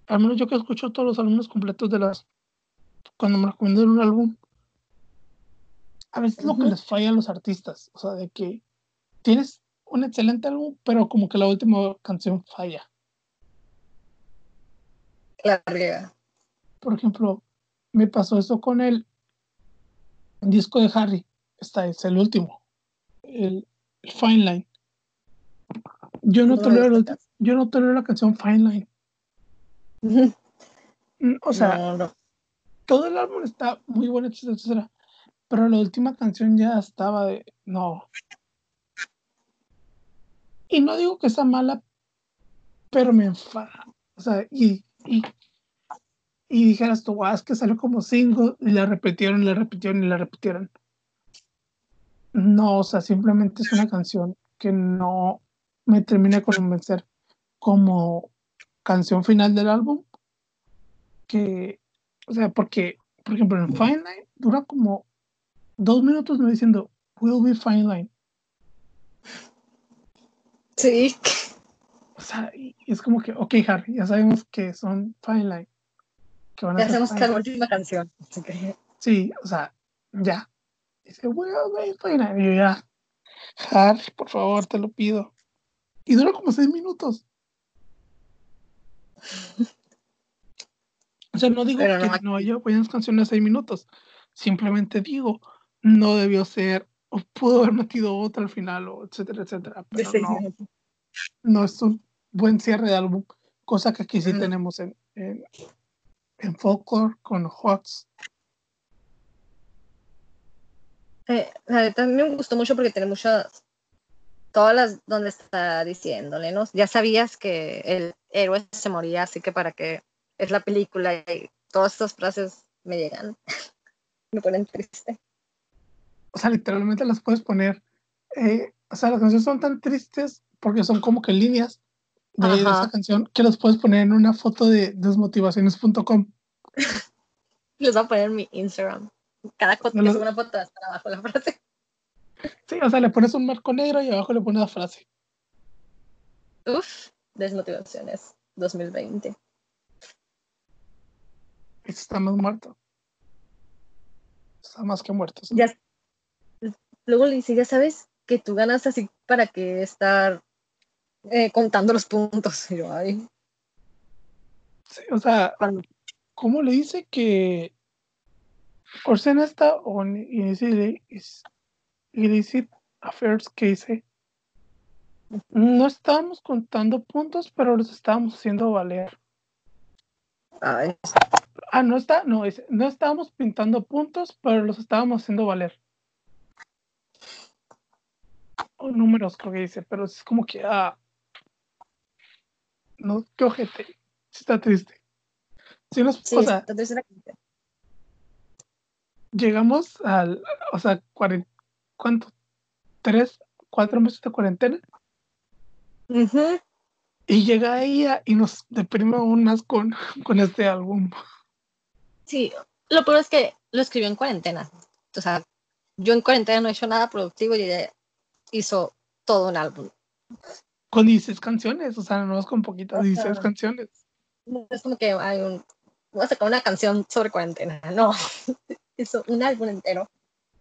al menos yo que escucho todos los álbumes completos de las, cuando me recomiendan un álbum, a veces lo que les falla a los artistas, o sea, de que tienes un excelente álbum, pero como que la última canción falla. la riega. Por ejemplo, me pasó eso con el disco de Harry. Está, es el último. El, Fine Line. Yo no, tolero, yo no tolero la canción Fine Line. (laughs) O sea, todo el álbum está muy bueno, etcétera, Pero la última canción ya estaba de. No. Y no digo que sea mala, pero me enfada. O sea, y, y, y dijeras tú, es que salió como single y la repitieron, y la repitieron y la repitieron. No, o sea, simplemente es una canción que no me termina de convencer como canción final del álbum. Que, o sea, porque, por ejemplo, en Fine Line dura como dos minutos no diciendo, will be fine line. Sí. O sea, es como que, ok, Harry, ya sabemos que son Fine Line. Que van a ya sabemos que es la última canción. Sí, o sea, ya. Dice, well, Fine Line. Y yo ya, Harry, por favor, te lo pido. Y dura como seis minutos. O sea, no digo que no haya buenas canciones de seis minutos. Simplemente digo, no debió ser o pudo haber metido otra al final, o etcétera, etcétera. Pero no, no, es un buen cierre de álbum, cosa que aquí sí tenemos en, en, en Folklore con Hawks. Eh, también me gustó mucho porque tiene muchas, todas las donde está diciéndole, ¿no? Ya sabías que el héroe se moría, así que para que es la película y todas estas frases me llegan, (laughs) me ponen triste o sea, literalmente las puedes poner, eh, o sea, las canciones son tan tristes porque son como que líneas de, esa canción que las puedes poner en una foto de desmotivaciones.com. Les (laughs) voy a poner en mi Instagram. Cada foto que una foto hasta abajo la frase. Sí, o sea, le pones un marco negro y abajo le pones la frase. Uf, desmotivaciones 2020. Está más muerto. Está más que muerto. Ya, luego le dice, ya sabes que tú ganas así para que estar eh, contando los puntos. Y yo, ay. Sí, o sea, ¿cómo le dice que Orsena está on illicit affairs que dice? No estábamos contando puntos, pero los estábamos haciendo valer. Ay. Ah, no está, no, no estábamos pintando puntos, pero los estábamos haciendo valer números, creo que dice, pero es como que, ah, no, qué ojete, está triste. Si nos, o sea, llegamos al, o sea, ¿cuánto? ¿Tres, cuatro meses de cuarentena? Y llega ella y nos deprime aún más con, (laughs) con este álbum. Sí, lo peor es que lo escribió en cuarentena. O sea, yo en cuarentena no he hecho nada productivo y hizo todo un álbum. Con 16 canciones, o sea, no es con poquitas, 16 canciones. No es como que hay un. Voy a sacar una canción sobre cuarentena, no. (laughs) hizo un álbum entero.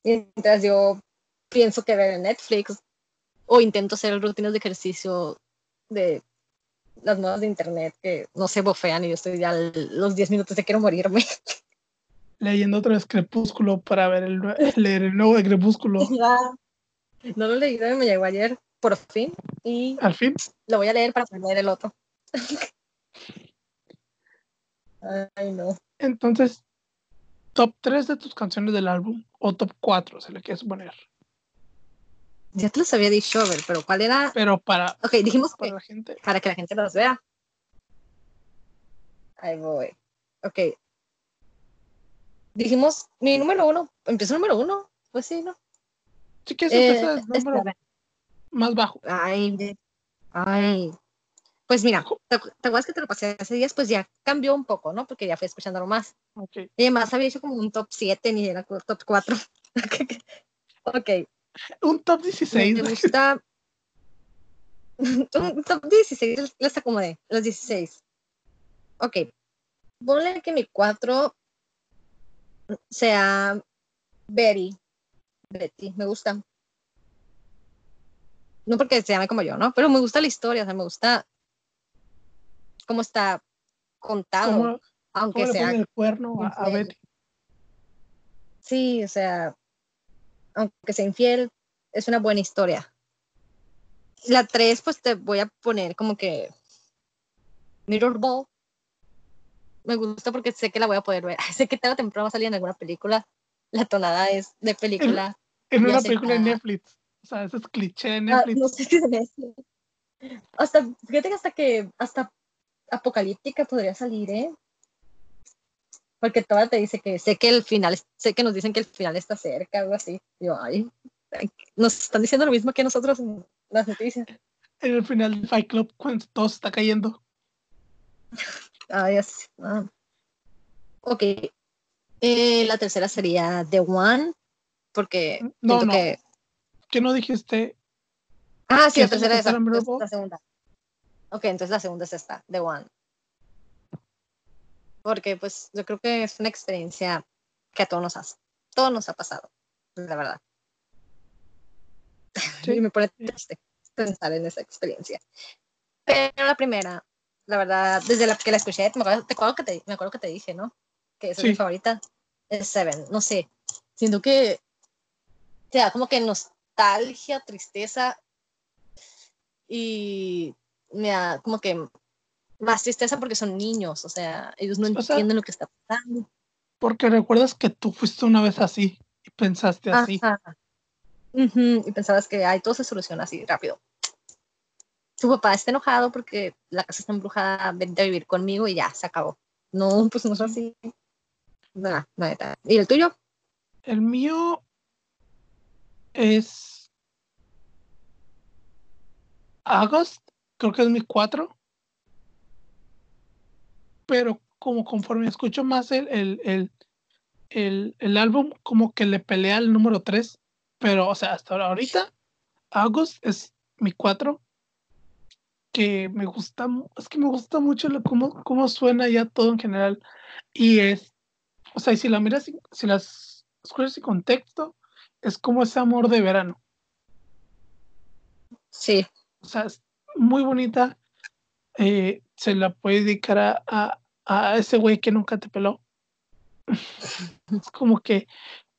Mientras yo pienso que ver en Netflix o intento hacer rutinas de ejercicio de las modas de internet que no se bofean y yo estoy ya los 10 minutos de quiero morirme. (laughs) Leyendo otra vez Crepúsculo para ver el, leer el nuevo de Crepúsculo. No lo leí, me llegó ayer, por fin. Y al fin lo voy a leer para leer el otro. (laughs) Ay, no. Entonces, top 3 de tus canciones del álbum o top 4, se le quieres poner. Ya te los había dicho, pero ¿cuál era? Pero para, ok, dijimos para la gente. Para que la gente los vea. Ahí voy. Ok. Dijimos, mi número uno, empiezo número uno, pues sí, ¿no? Sí que es el número más bajo. Ay, ay. Pues mira, ¿te, acuerdas que te lo pasé hace días? Pues ya cambió un poco, ¿no? Porque ya fui escuchándolo más. Okay. Y además había hecho como un top 7, ni era top 4. (laughs) ok. Un top 16. Me gusta. (laughs) un top 16, les acomodé, los 16. Ok. Ponle que mi 4 sea Betty Betty, me gusta. No porque se llame como yo, ¿no? Pero me gusta la historia, o sea, me gusta cómo está contado, aunque sea el cuerno a, Betty. Sí, o sea, aunque sea infiel, es una buena historia. La 3, pues te voy a poner como que Mirror Ball. Me gusta porque sé que la voy a poder ver. (laughs) Sé que tarde o temprano va a salir en alguna película. La tonada es de película. En, una película de Netflix. O sea, eso es cliché de ah, Netflix. no sé si es Hasta, fíjate que hasta que, hasta apocalíptica podría salir, ¿eh? Porque toda te dice que sé que el final, sé que nos dicen que el final está cerca, algo así. Yo, ay, nos están diciendo lo mismo que nosotros en las noticias. En el final del Fight Club, cuando todo está cayendo. Ay, así. Ah. Ok. Eh, la tercera sería The One, porque no, no. que... ¿Qué no dijiste? Ah, sí, la tercera es, la segunda. Ok, entonces la segunda es esta, The One. Porque pues yo creo que es una experiencia que a todos nos ha, todos nos ha pasado, la verdad. (laughs) Y me pone triste pensar en esa experiencia. Pero la primera, la verdad, desde la que la escuché, me acuerdo, que, te, me acuerdo que te dije, ¿no? Que es mi favorita, es Seven, no sé. Siento que te da como que nostalgia, tristeza y me da como que más tristeza porque son niños, o sea, ellos no entienden lo que está pasando. Porque recuerdas que tú fuiste una vez así y pensaste así. Y pensabas que ay, todo se soluciona así rápido. Su papá está enojado porque la casa está embrujada, vente a vivir conmigo y ya, se acabó. No, pues no es así. Nada, nada. ¿Y el tuyo? El mío es August, creo que es mi cuatro. Pero como conforme escucho más el, el, el, el, álbum, como que le pelea el número tres. Pero, o sea, hasta ahorita, August es mi cuatro. Que me gusta, es que me gusta mucho lo, cómo suena ya todo en general. Y es, o sea, y si la miras, si las escuchas sin contexto, es como ese amor de verano. Sí. O sea, es muy bonita. Eh, se la puede dedicar a, a, ese güey que nunca te peló. (laughs) es como que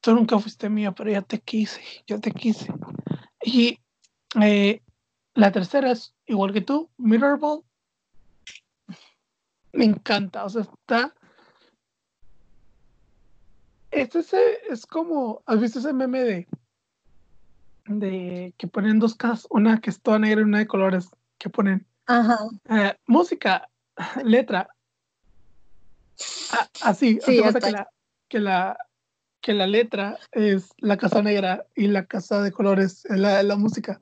tú nunca fuiste mío, pero ya te quise, yo te quise. Y eh, la tercera es igual que tú, Mirrorball. Me encanta, o sea, está. Este es como, ¿has visto ese meme de de que ponen dos casas, una que es toda negra y una de colores, que ponen eh, música, letra. Ah, así, sí, que, la, que, la, que la letra es la casa negra y la casa de colores es la, la música.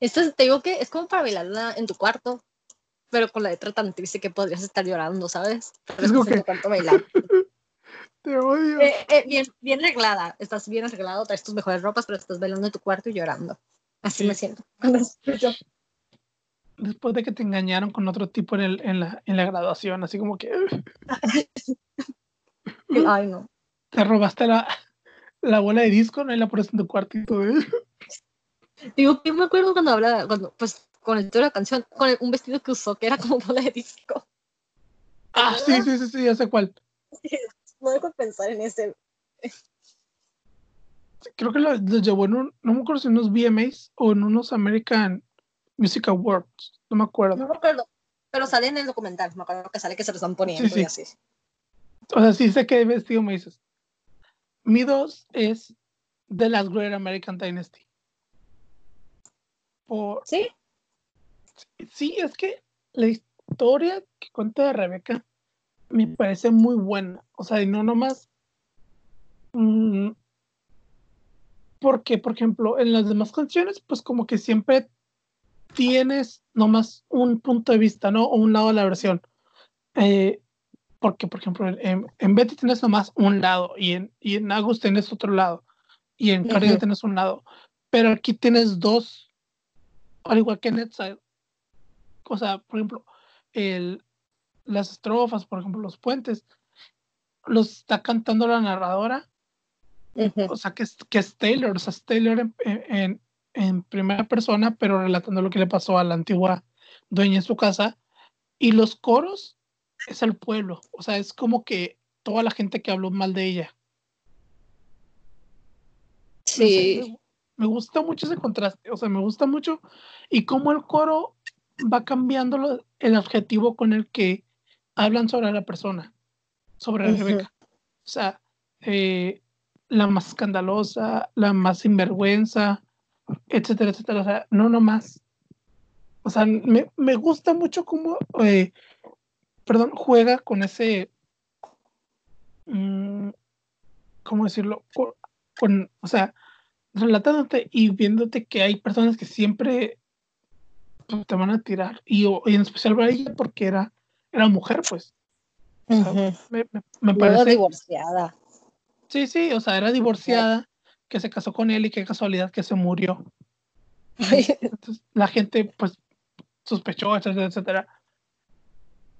Esto te digo que es como para bailarla en tu cuarto, pero con la letra tan triste que podrías estar llorando, ¿sabes? es como que... bailar. (laughs) Te odio. Eh, eh, bien, bien arreglada. Estás bien arreglado, traes tus mejores ropas, pero estás bailando en tu cuarto y llorando. Así me siento. (laughs) Después de que te engañaron con otro tipo en, el, en, la, en la graduación, así como que. (laughs) Ay, no. Te robaste la, la bola de disco, ¿no? Y la pones en tu cuartito. ¿eh? Digo, yo me acuerdo cuando hablaba, cuando, pues, con el de la canción, con un vestido que usó que era como bola de disco. Ah, sí, sí, sí, sí, ya sé cuál. No dejo pensar en ese. Creo que lo, llevó en un, no me acuerdo si en unos VMAs o en unos American Music Awards, no me acuerdo. No me acuerdo, pero sale en el documental, me acuerdo que sale que se lo están poniendo y así. O sea, sí sé qué vestido me dices. Mi dos es The Last Great American Dynasty. Por... ¿Sí? Sí, es que la historia que cuenta de Rebeca me parece muy buena. O sea, y no nomás. Mm, porque, por ejemplo, en las demás canciones, pues como que siempre tienes nomás un punto de vista, ¿no? O un lado de la versión. Eh, porque, por ejemplo, en, en, Betty tienes nomás un lado y en, y en Agus tienes otro lado y en Carrie tienes un lado. Pero aquí tienes dos, al igual que en Netside. O sea, por ejemplo, el, las estrofas, por ejemplo, los puentes, los está cantando la narradora. O sea, que es, que es Taylor, o sea, es Taylor en, en, primera persona, pero relatando lo que le pasó a la antigua dueña en su casa. Y los coros es el pueblo, o sea, es como que toda la gente que habló mal de ella. Sí. me, gusta mucho ese contraste, o sea, me gusta mucho y cómo el coro va cambiando el adjetivo con el que hablan sobre la persona, sobre Rebeca. O sea, eh, la más escandalosa, la más sinvergüenza, etcétera, etcétera. O sea, no nomás. O sea, me, me gusta mucho cómo, eh, perdón, juega con ese, mm, ¿cómo decirlo? Con, o sea, relatándote y viéndote que hay personas que siempre te van a tirar. Y, en especial para ella porque era, era mujer, pues. me, me, parece... divorciada. Sí, sí, o sea, era divorciada, que se casó con él y qué casualidad que se murió. Entonces, la gente, pues, sospechó, etcétera, etcétera.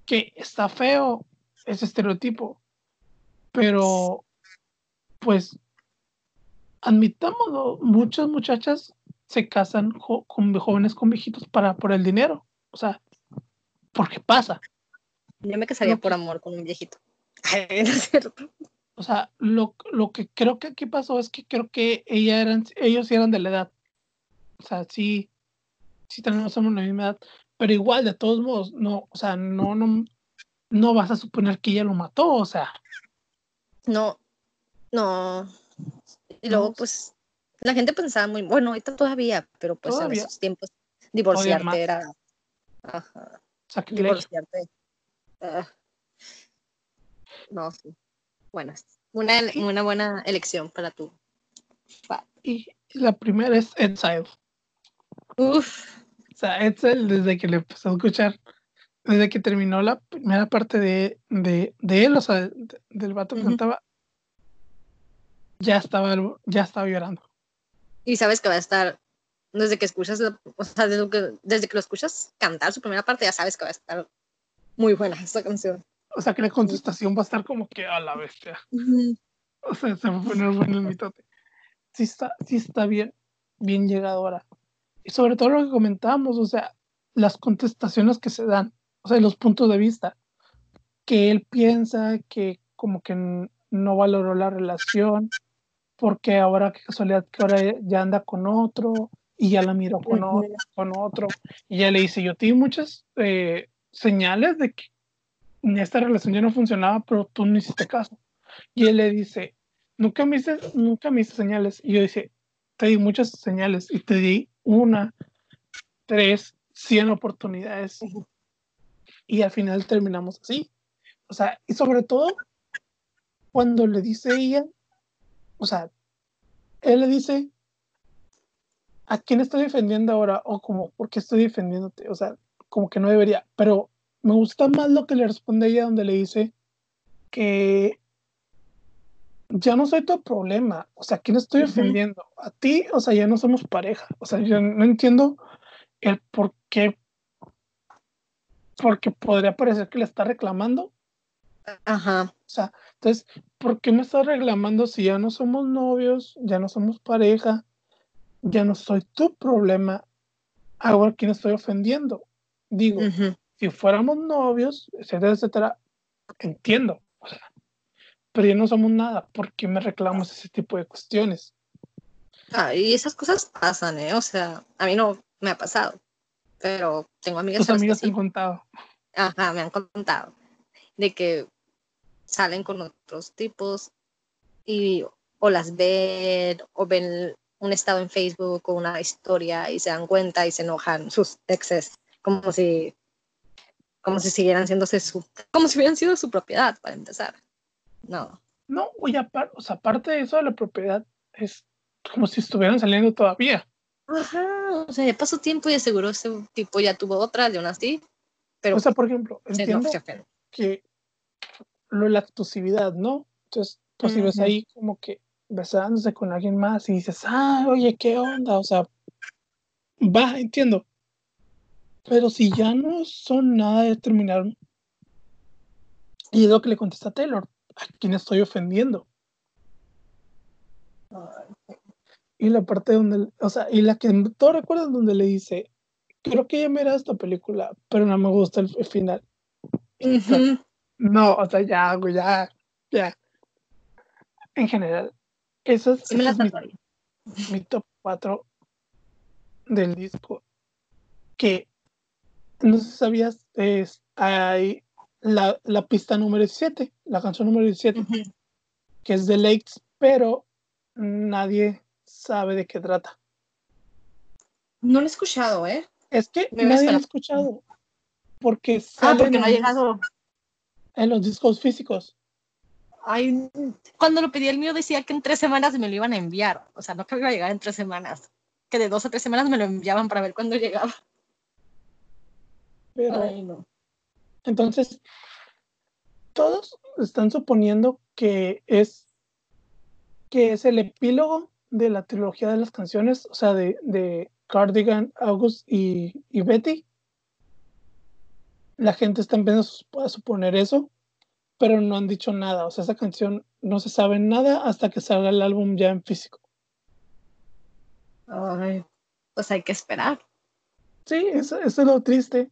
Que está feo ese estereotipo, pero, pues, admitámoslo, muchas muchachas se casan con jóvenes con viejitos para por el dinero. O sea, porque pasa. Yo me casaría por amor con un viejito. (laughs) no es cierto. O sea, lo, lo, que creo que aquí pasó es que creo que ella eran, ellos eran de la edad. O sea, sí, sí tenemos la misma edad, pero igual, de todos modos, no, o sea, no, no, no vas a suponer que ella lo mató, o sea. No, no. Y luego, pues, la gente pensaba muy, bueno, ahorita todavía, pero pues en esos tiempos divorciarte era. Ajá. Divorciarte. Uh, no, sí. Bueno, una, una buena elección para tú. Y la primera es Edsile. Uf. O sea, Edsile, desde que le empezó a escuchar, desde que terminó la primera parte de, de, de él, o sea, del vato que cantaba, ya estaba, ya estaba llorando. Y sabes que va a estar, desde que escuchas, o sea, desde que, desde que lo escuchas cantar su primera parte, ya sabes que va a estar muy buena esta canción. O sea, que la contestación va a estar como que a la bestia. O sea, se va a poner bueno el mitote. Sí está, sí está bien, bien llegadora. Y sobre todo lo que comentábamos, o sea, las contestaciones que se dan, o sea, los puntos de vista. Que él piensa que como que no valoró la relación, porque ahora, qué casualidad, que ahora ya anda con otro, y ya la miró con, otro, con otro, y ya le dice, yo tengo muchas eh, señales de que esta relación ya no funcionaba, pero tú no hiciste caso. Y él le dice, nunca me hice, nunca me hice señales. Y yo dice, te di muchas señales y te di una, tres, cien oportunidades. Y al final terminamos así. O sea, y sobre todo cuando le dice ella, o sea, él le dice, ¿a quién estoy defendiendo ahora? O como, ¿por qué estoy defendiéndote? O sea, como que no debería, pero me gusta más lo que le responde ella donde le dice que ya no soy tu problema, o sea, ¿quién estoy ofendiendo? A ti, o sea, ya no somos pareja, o sea, yo no entiendo el por qué, porque podría parecer que le está reclamando. Ajá. O sea, entonces, ¿por qué me está reclamando si ya no somos novios, ya no somos pareja, ya no soy tu problema? Ahora, ¿quién estoy ofendiendo? Digo, si fuéramos novios, etcétera, etcétera, entiendo. O sea, pero ya no somos nada. ¿Por qué me reclamos ese tipo de cuestiones? Ah, y esas cosas pasan, ¿eh? O sea, a mí no me ha pasado, pero tengo amigas. Tus amigas te han contado. Ajá, me han contado de que salen con otros tipos y o las ven o ven un estado en Facebook o una historia y se dan cuenta y se enojan sus exes como si como si siguieran siéndose su, como si hubieran sido su propiedad, para empezar. No. No, oye, o sea, aparte de eso de la propiedad, es como si estuvieran saliendo todavía. Ajá, o sea, ya pasó tiempo y seguro ese tipo ya tuvo otra, de una así. Pero, o sea, por ejemplo, entiendo que lo de la exclusividad, ¿no? Entonces, pues si ves ahí como que besándose con alguien más y dices, ah, oye, ¿qué onda? O sea, va, entiendo. Pero si ya no son nada de terminar, y es lo que le contesta Taylor, ¿a quién estoy ofendiendo? Y la parte donde, o sea, y la que todos recuerdan donde le dice, creo que ya mira esta película, pero no me gusta el, final. No, o sea, ya, ya, ya. En general, eso es, mi, top 4 del disco. Que no sé si sabías, es, hay la, pista número 7, la canción número 17, que es de Lakes, pero nadie sabe de qué trata. No lo he escuchado, ¿eh? Es que nadie lo ha escuchado. Porque ah, porque no ha llegado en los discos físicos. Ay, cuando lo pedí el mío decía que en tres semanas me lo iban a enviar. O sea, no que iba a llegar en tres semanas. Que de dos a tres semanas me lo enviaban para ver cuándo llegaba. Pero, Ay, no. Entonces, todos están suponiendo que es que es el epílogo de la trilogía de las canciones, o sea, de, de Cardigan, August y, y Betty la gente está empezando a suponer eso, pero no han dicho nada. O sea, esa canción no se sabe nada hasta que salga el álbum ya en físico. Ay, pues hay que esperar. Sí, eso, es lo triste.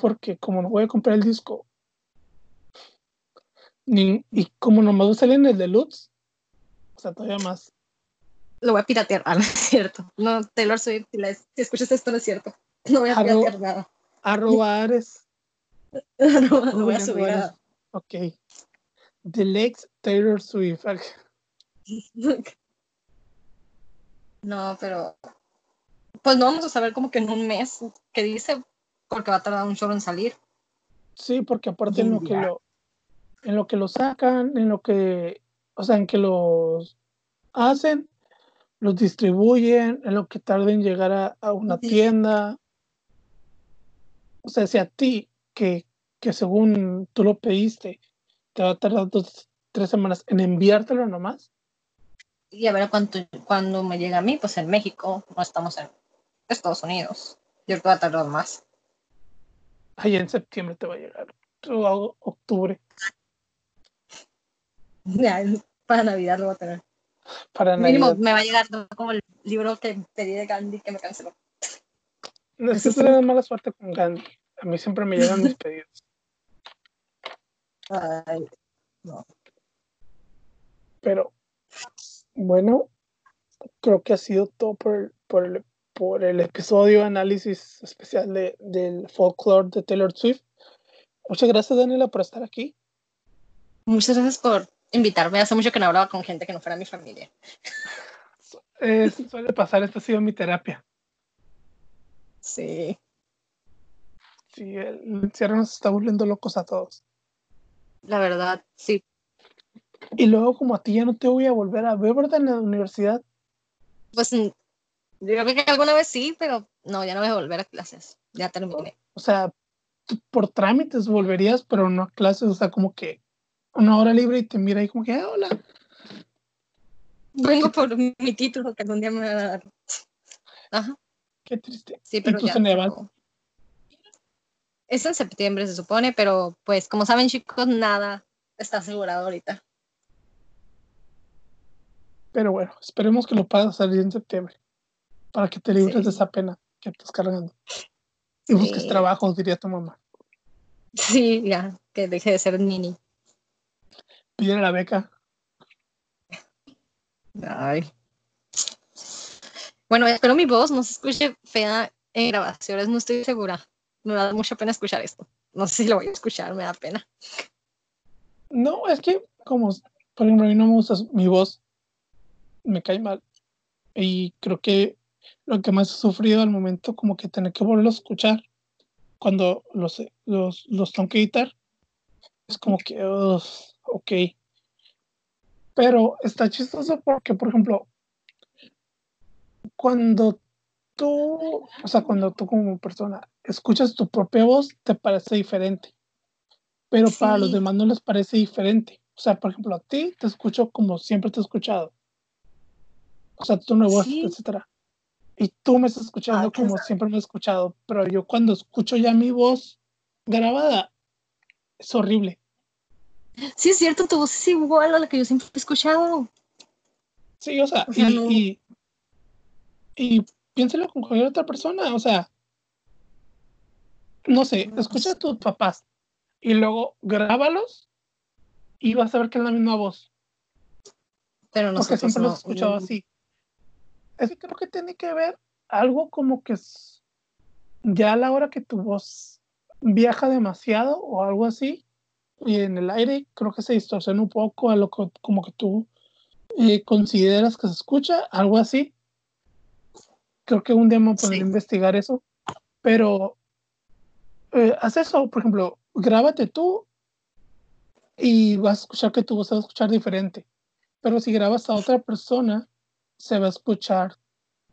Porque como no voy a comprar el disco, ni, y como nomás va a salir en el deluxe, o sea, todavía más. Lo voy a piratear, (laughs) ah, no es cierto. No, Taylor Swift, si, si escuchas esto, no es cierto. No voy a piratear nada. Arroba Ares. (laughs) Lo voy a subir. Ok. The Lex Taylor Swift. (laughs) No, pero. Pues no vamos a saber como que en un mes qué dice, porque va a tardar un show en salir. Sí, porque aparte en lo que lo, en lo que lo sacan, en lo que, o sea, en que los hacen, los distribuyen, en lo que tarden en llegar a, a una tienda, o sea, si a ti, que, que según tú lo pediste, te va a tardar dos, tres semanas en enviártelo nomás. Y a ver cuánto, cuando me llega a mí, pues en México, no estamos en Estados Unidos. Yo creo que va a tardar más. Ahí en septiembre te va a llegar. O octubre. (laughs) Ya, para Navidad lo voy a tener. Para Mínimo me va a llegar como el libro que pedí de Gandhi que me canceló. No, es que tú mala suerte con Gandhi. A mí siempre me llegan mis (laughs) pedidos. Ay, no. Pero, bueno, creo que ha sido todo por el, por el, por el episodio análisis especial de, del folklore de Taylor Swift. Muchas gracias, Daniela, por estar aquí. Muchas gracias por invitarme. Hace mucho que no hablaba con gente que no fuera mi familia. (laughs) suele pasar, esta ha sido mi terapia. Sí. Sí, el encierro nos está volviendo locos a todos. La verdad, sí. Y luego, como a ti ya no te voy a volver a ver, ¿verdad? En la universidad. Pues yo creo que alguna vez sí, pero no, ya no voy a volver a clases. Ya terminé. O sea, por trámites volverías, pero no a clases. O sea, como que una hora libre y te mira ahí como que, ah, hola. Vengo por mi título que algún día me va a dar. Ajá. Qué triste. Sí, pero ya. Es en septiembre, se supone, pero pues como saben chicos, nada está asegurado ahorita. Pero bueno, esperemos que lo puedas salir en septiembre para que te libres de esa pena que estás cargando. Y busques trabajo, diría tu mamá. Sí, ya, que deje de ser nini. Pide la beca. Ay. Bueno, espero mi voz no se escuche fea en grabaciones, no estoy segura. Me da mucha pena escuchar esto. No sé si lo voy a escuchar, me da pena. No, es que como, por ejemplo, a mí no me gusta mi voz, me cae mal. Y creo que lo que más he sufrido al momento como que tener que volverlo a escuchar cuando los, los, los tengo que editar, es como que, ok. Pero está chistoso porque, por ejemplo, cuando tú, o sea, cuando tú como persona escuchas tu propia voz, te parece diferente. Pero para los demás no les parece diferente. O sea, por ejemplo, a ti te escucho como siempre te he escuchado. O sea, tu nueva voz, etcétera. Y tú me estás escuchando ah, como siempre me he escuchado. Pero yo cuando escucho ya mi voz grabada, es horrible. Sí, es cierto, tu voz es igual a la que yo siempre he escuchado. Sí, o sea, y, y piénselo con cualquier otra persona, o sea, no sé, escucha a tus papás y luego grábalos y vas a ver que es la misma voz. Pero Porque siempre lo he escuchado así. Es que creo que tiene que ver algo como que es ya a la hora que tu voz viaja demasiado o algo así, y en el aire creo que se distorsiona un poco a lo que como que tú eh, consideras que se escucha, algo así. Creo que un día me podría investigar eso, pero eh, haz eso, por ejemplo, grábate tú y vas a escuchar que tu voz se va a escuchar diferente. Pero si grabas a otra persona, se va a escuchar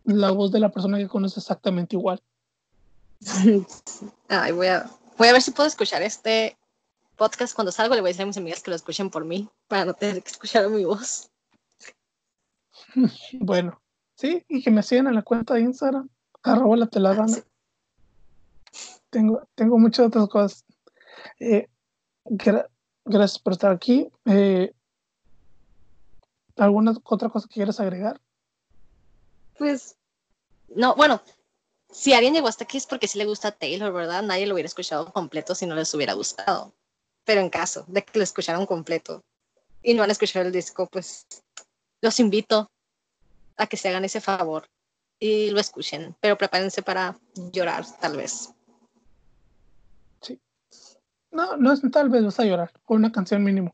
la voz de la persona que conoce exactamente igual. (laughs) Ay, voy a, voy a ver si puedo escuchar este podcast cuando salgo. Le voy a decir a mis amigas que lo escuchen por mí, para no tener que escuchar mi voz. (laughs) Bueno, sí, y que me sigan en la cuenta de Instagram, arroba la telaraña. Tengo, tengo muchas otras cosas. Eh, gracias por estar aquí. Eh, ¿Alguna otra cosa que quieras agregar? Pues, no, bueno, si alguien llegó hasta aquí es porque sí le gusta Taylor, ¿verdad? Nadie lo hubiera escuchado completo si no les hubiera gustado. Pero en caso de que lo escucharon completo y no han escuchado el disco, pues los invito a que se hagan ese favor y lo escuchen, pero prepárense para llorar, tal vez. Sí. No, no es tal vez vas a llorar, con una canción mínimo.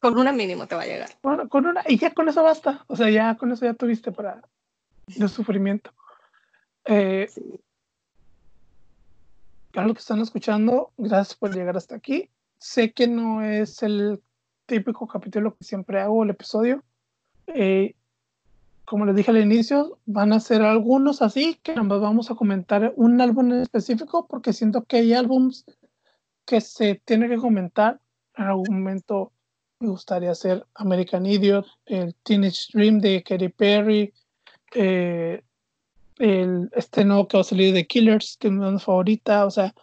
con una mínimo te va a llegar. Bueno, con una, y ya con eso basta. O sea, ya con eso ya tuviste para (laughs) el sufrimiento. Eh, a lo que están escuchando, gracias por llegar hasta aquí. Sé que no es el típico capítulo que siempre hago, el episodio. Eh, como les dije al inicio, van a ser algunos así, que nos vamos a comentar un álbum en específico, porque siento que hay álbums que se tiene que comentar. En algún momento me gustaría hacer American Idiot, el Teenage Dream de Katy Perry, eh, el, este nuevo que va a salir de Killers, que es mi banda favorita. O sea,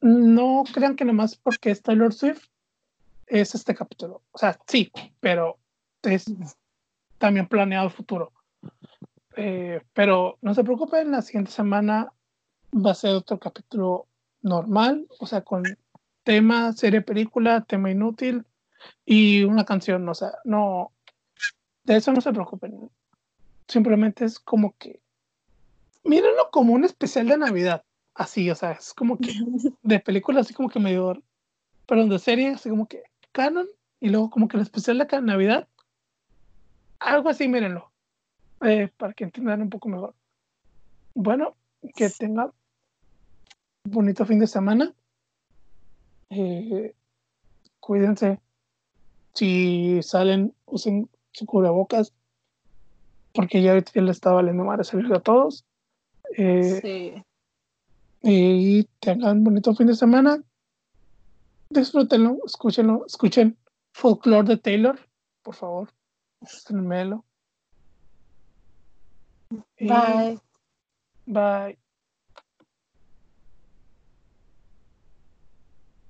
no crean que nomás porque es Taylor Swift es este capítulo. O sea, sí, pero es también planeado el futuro. Eh, pero no se preocupen, la siguiente semana va a ser otro capítulo normal, o sea, con tema, serie, película, tema inútil y una canción, o sea, no, de eso no se preocupen. Simplemente es como que, mírenlo como un especial de Navidad, así, o sea, es como que (laughs) de película, así como que medio, perdón, de serie, así como que canon, y luego como que el especial de Navidad algo así, mírenlo. Eh, para que entiendan un poco mejor. Bueno, que tengan bonito fin de semana. Eh, cuídense. Si salen, usen su cubrebocas. Porque ya ahorita le está valiendo madre salir a todos. Eh, sí. Y tengan un bonito fin de semana. Disfrútenlo, escúchenlo, escuchen Folklore de Taylor, por favor. Melo. Bye. Bye.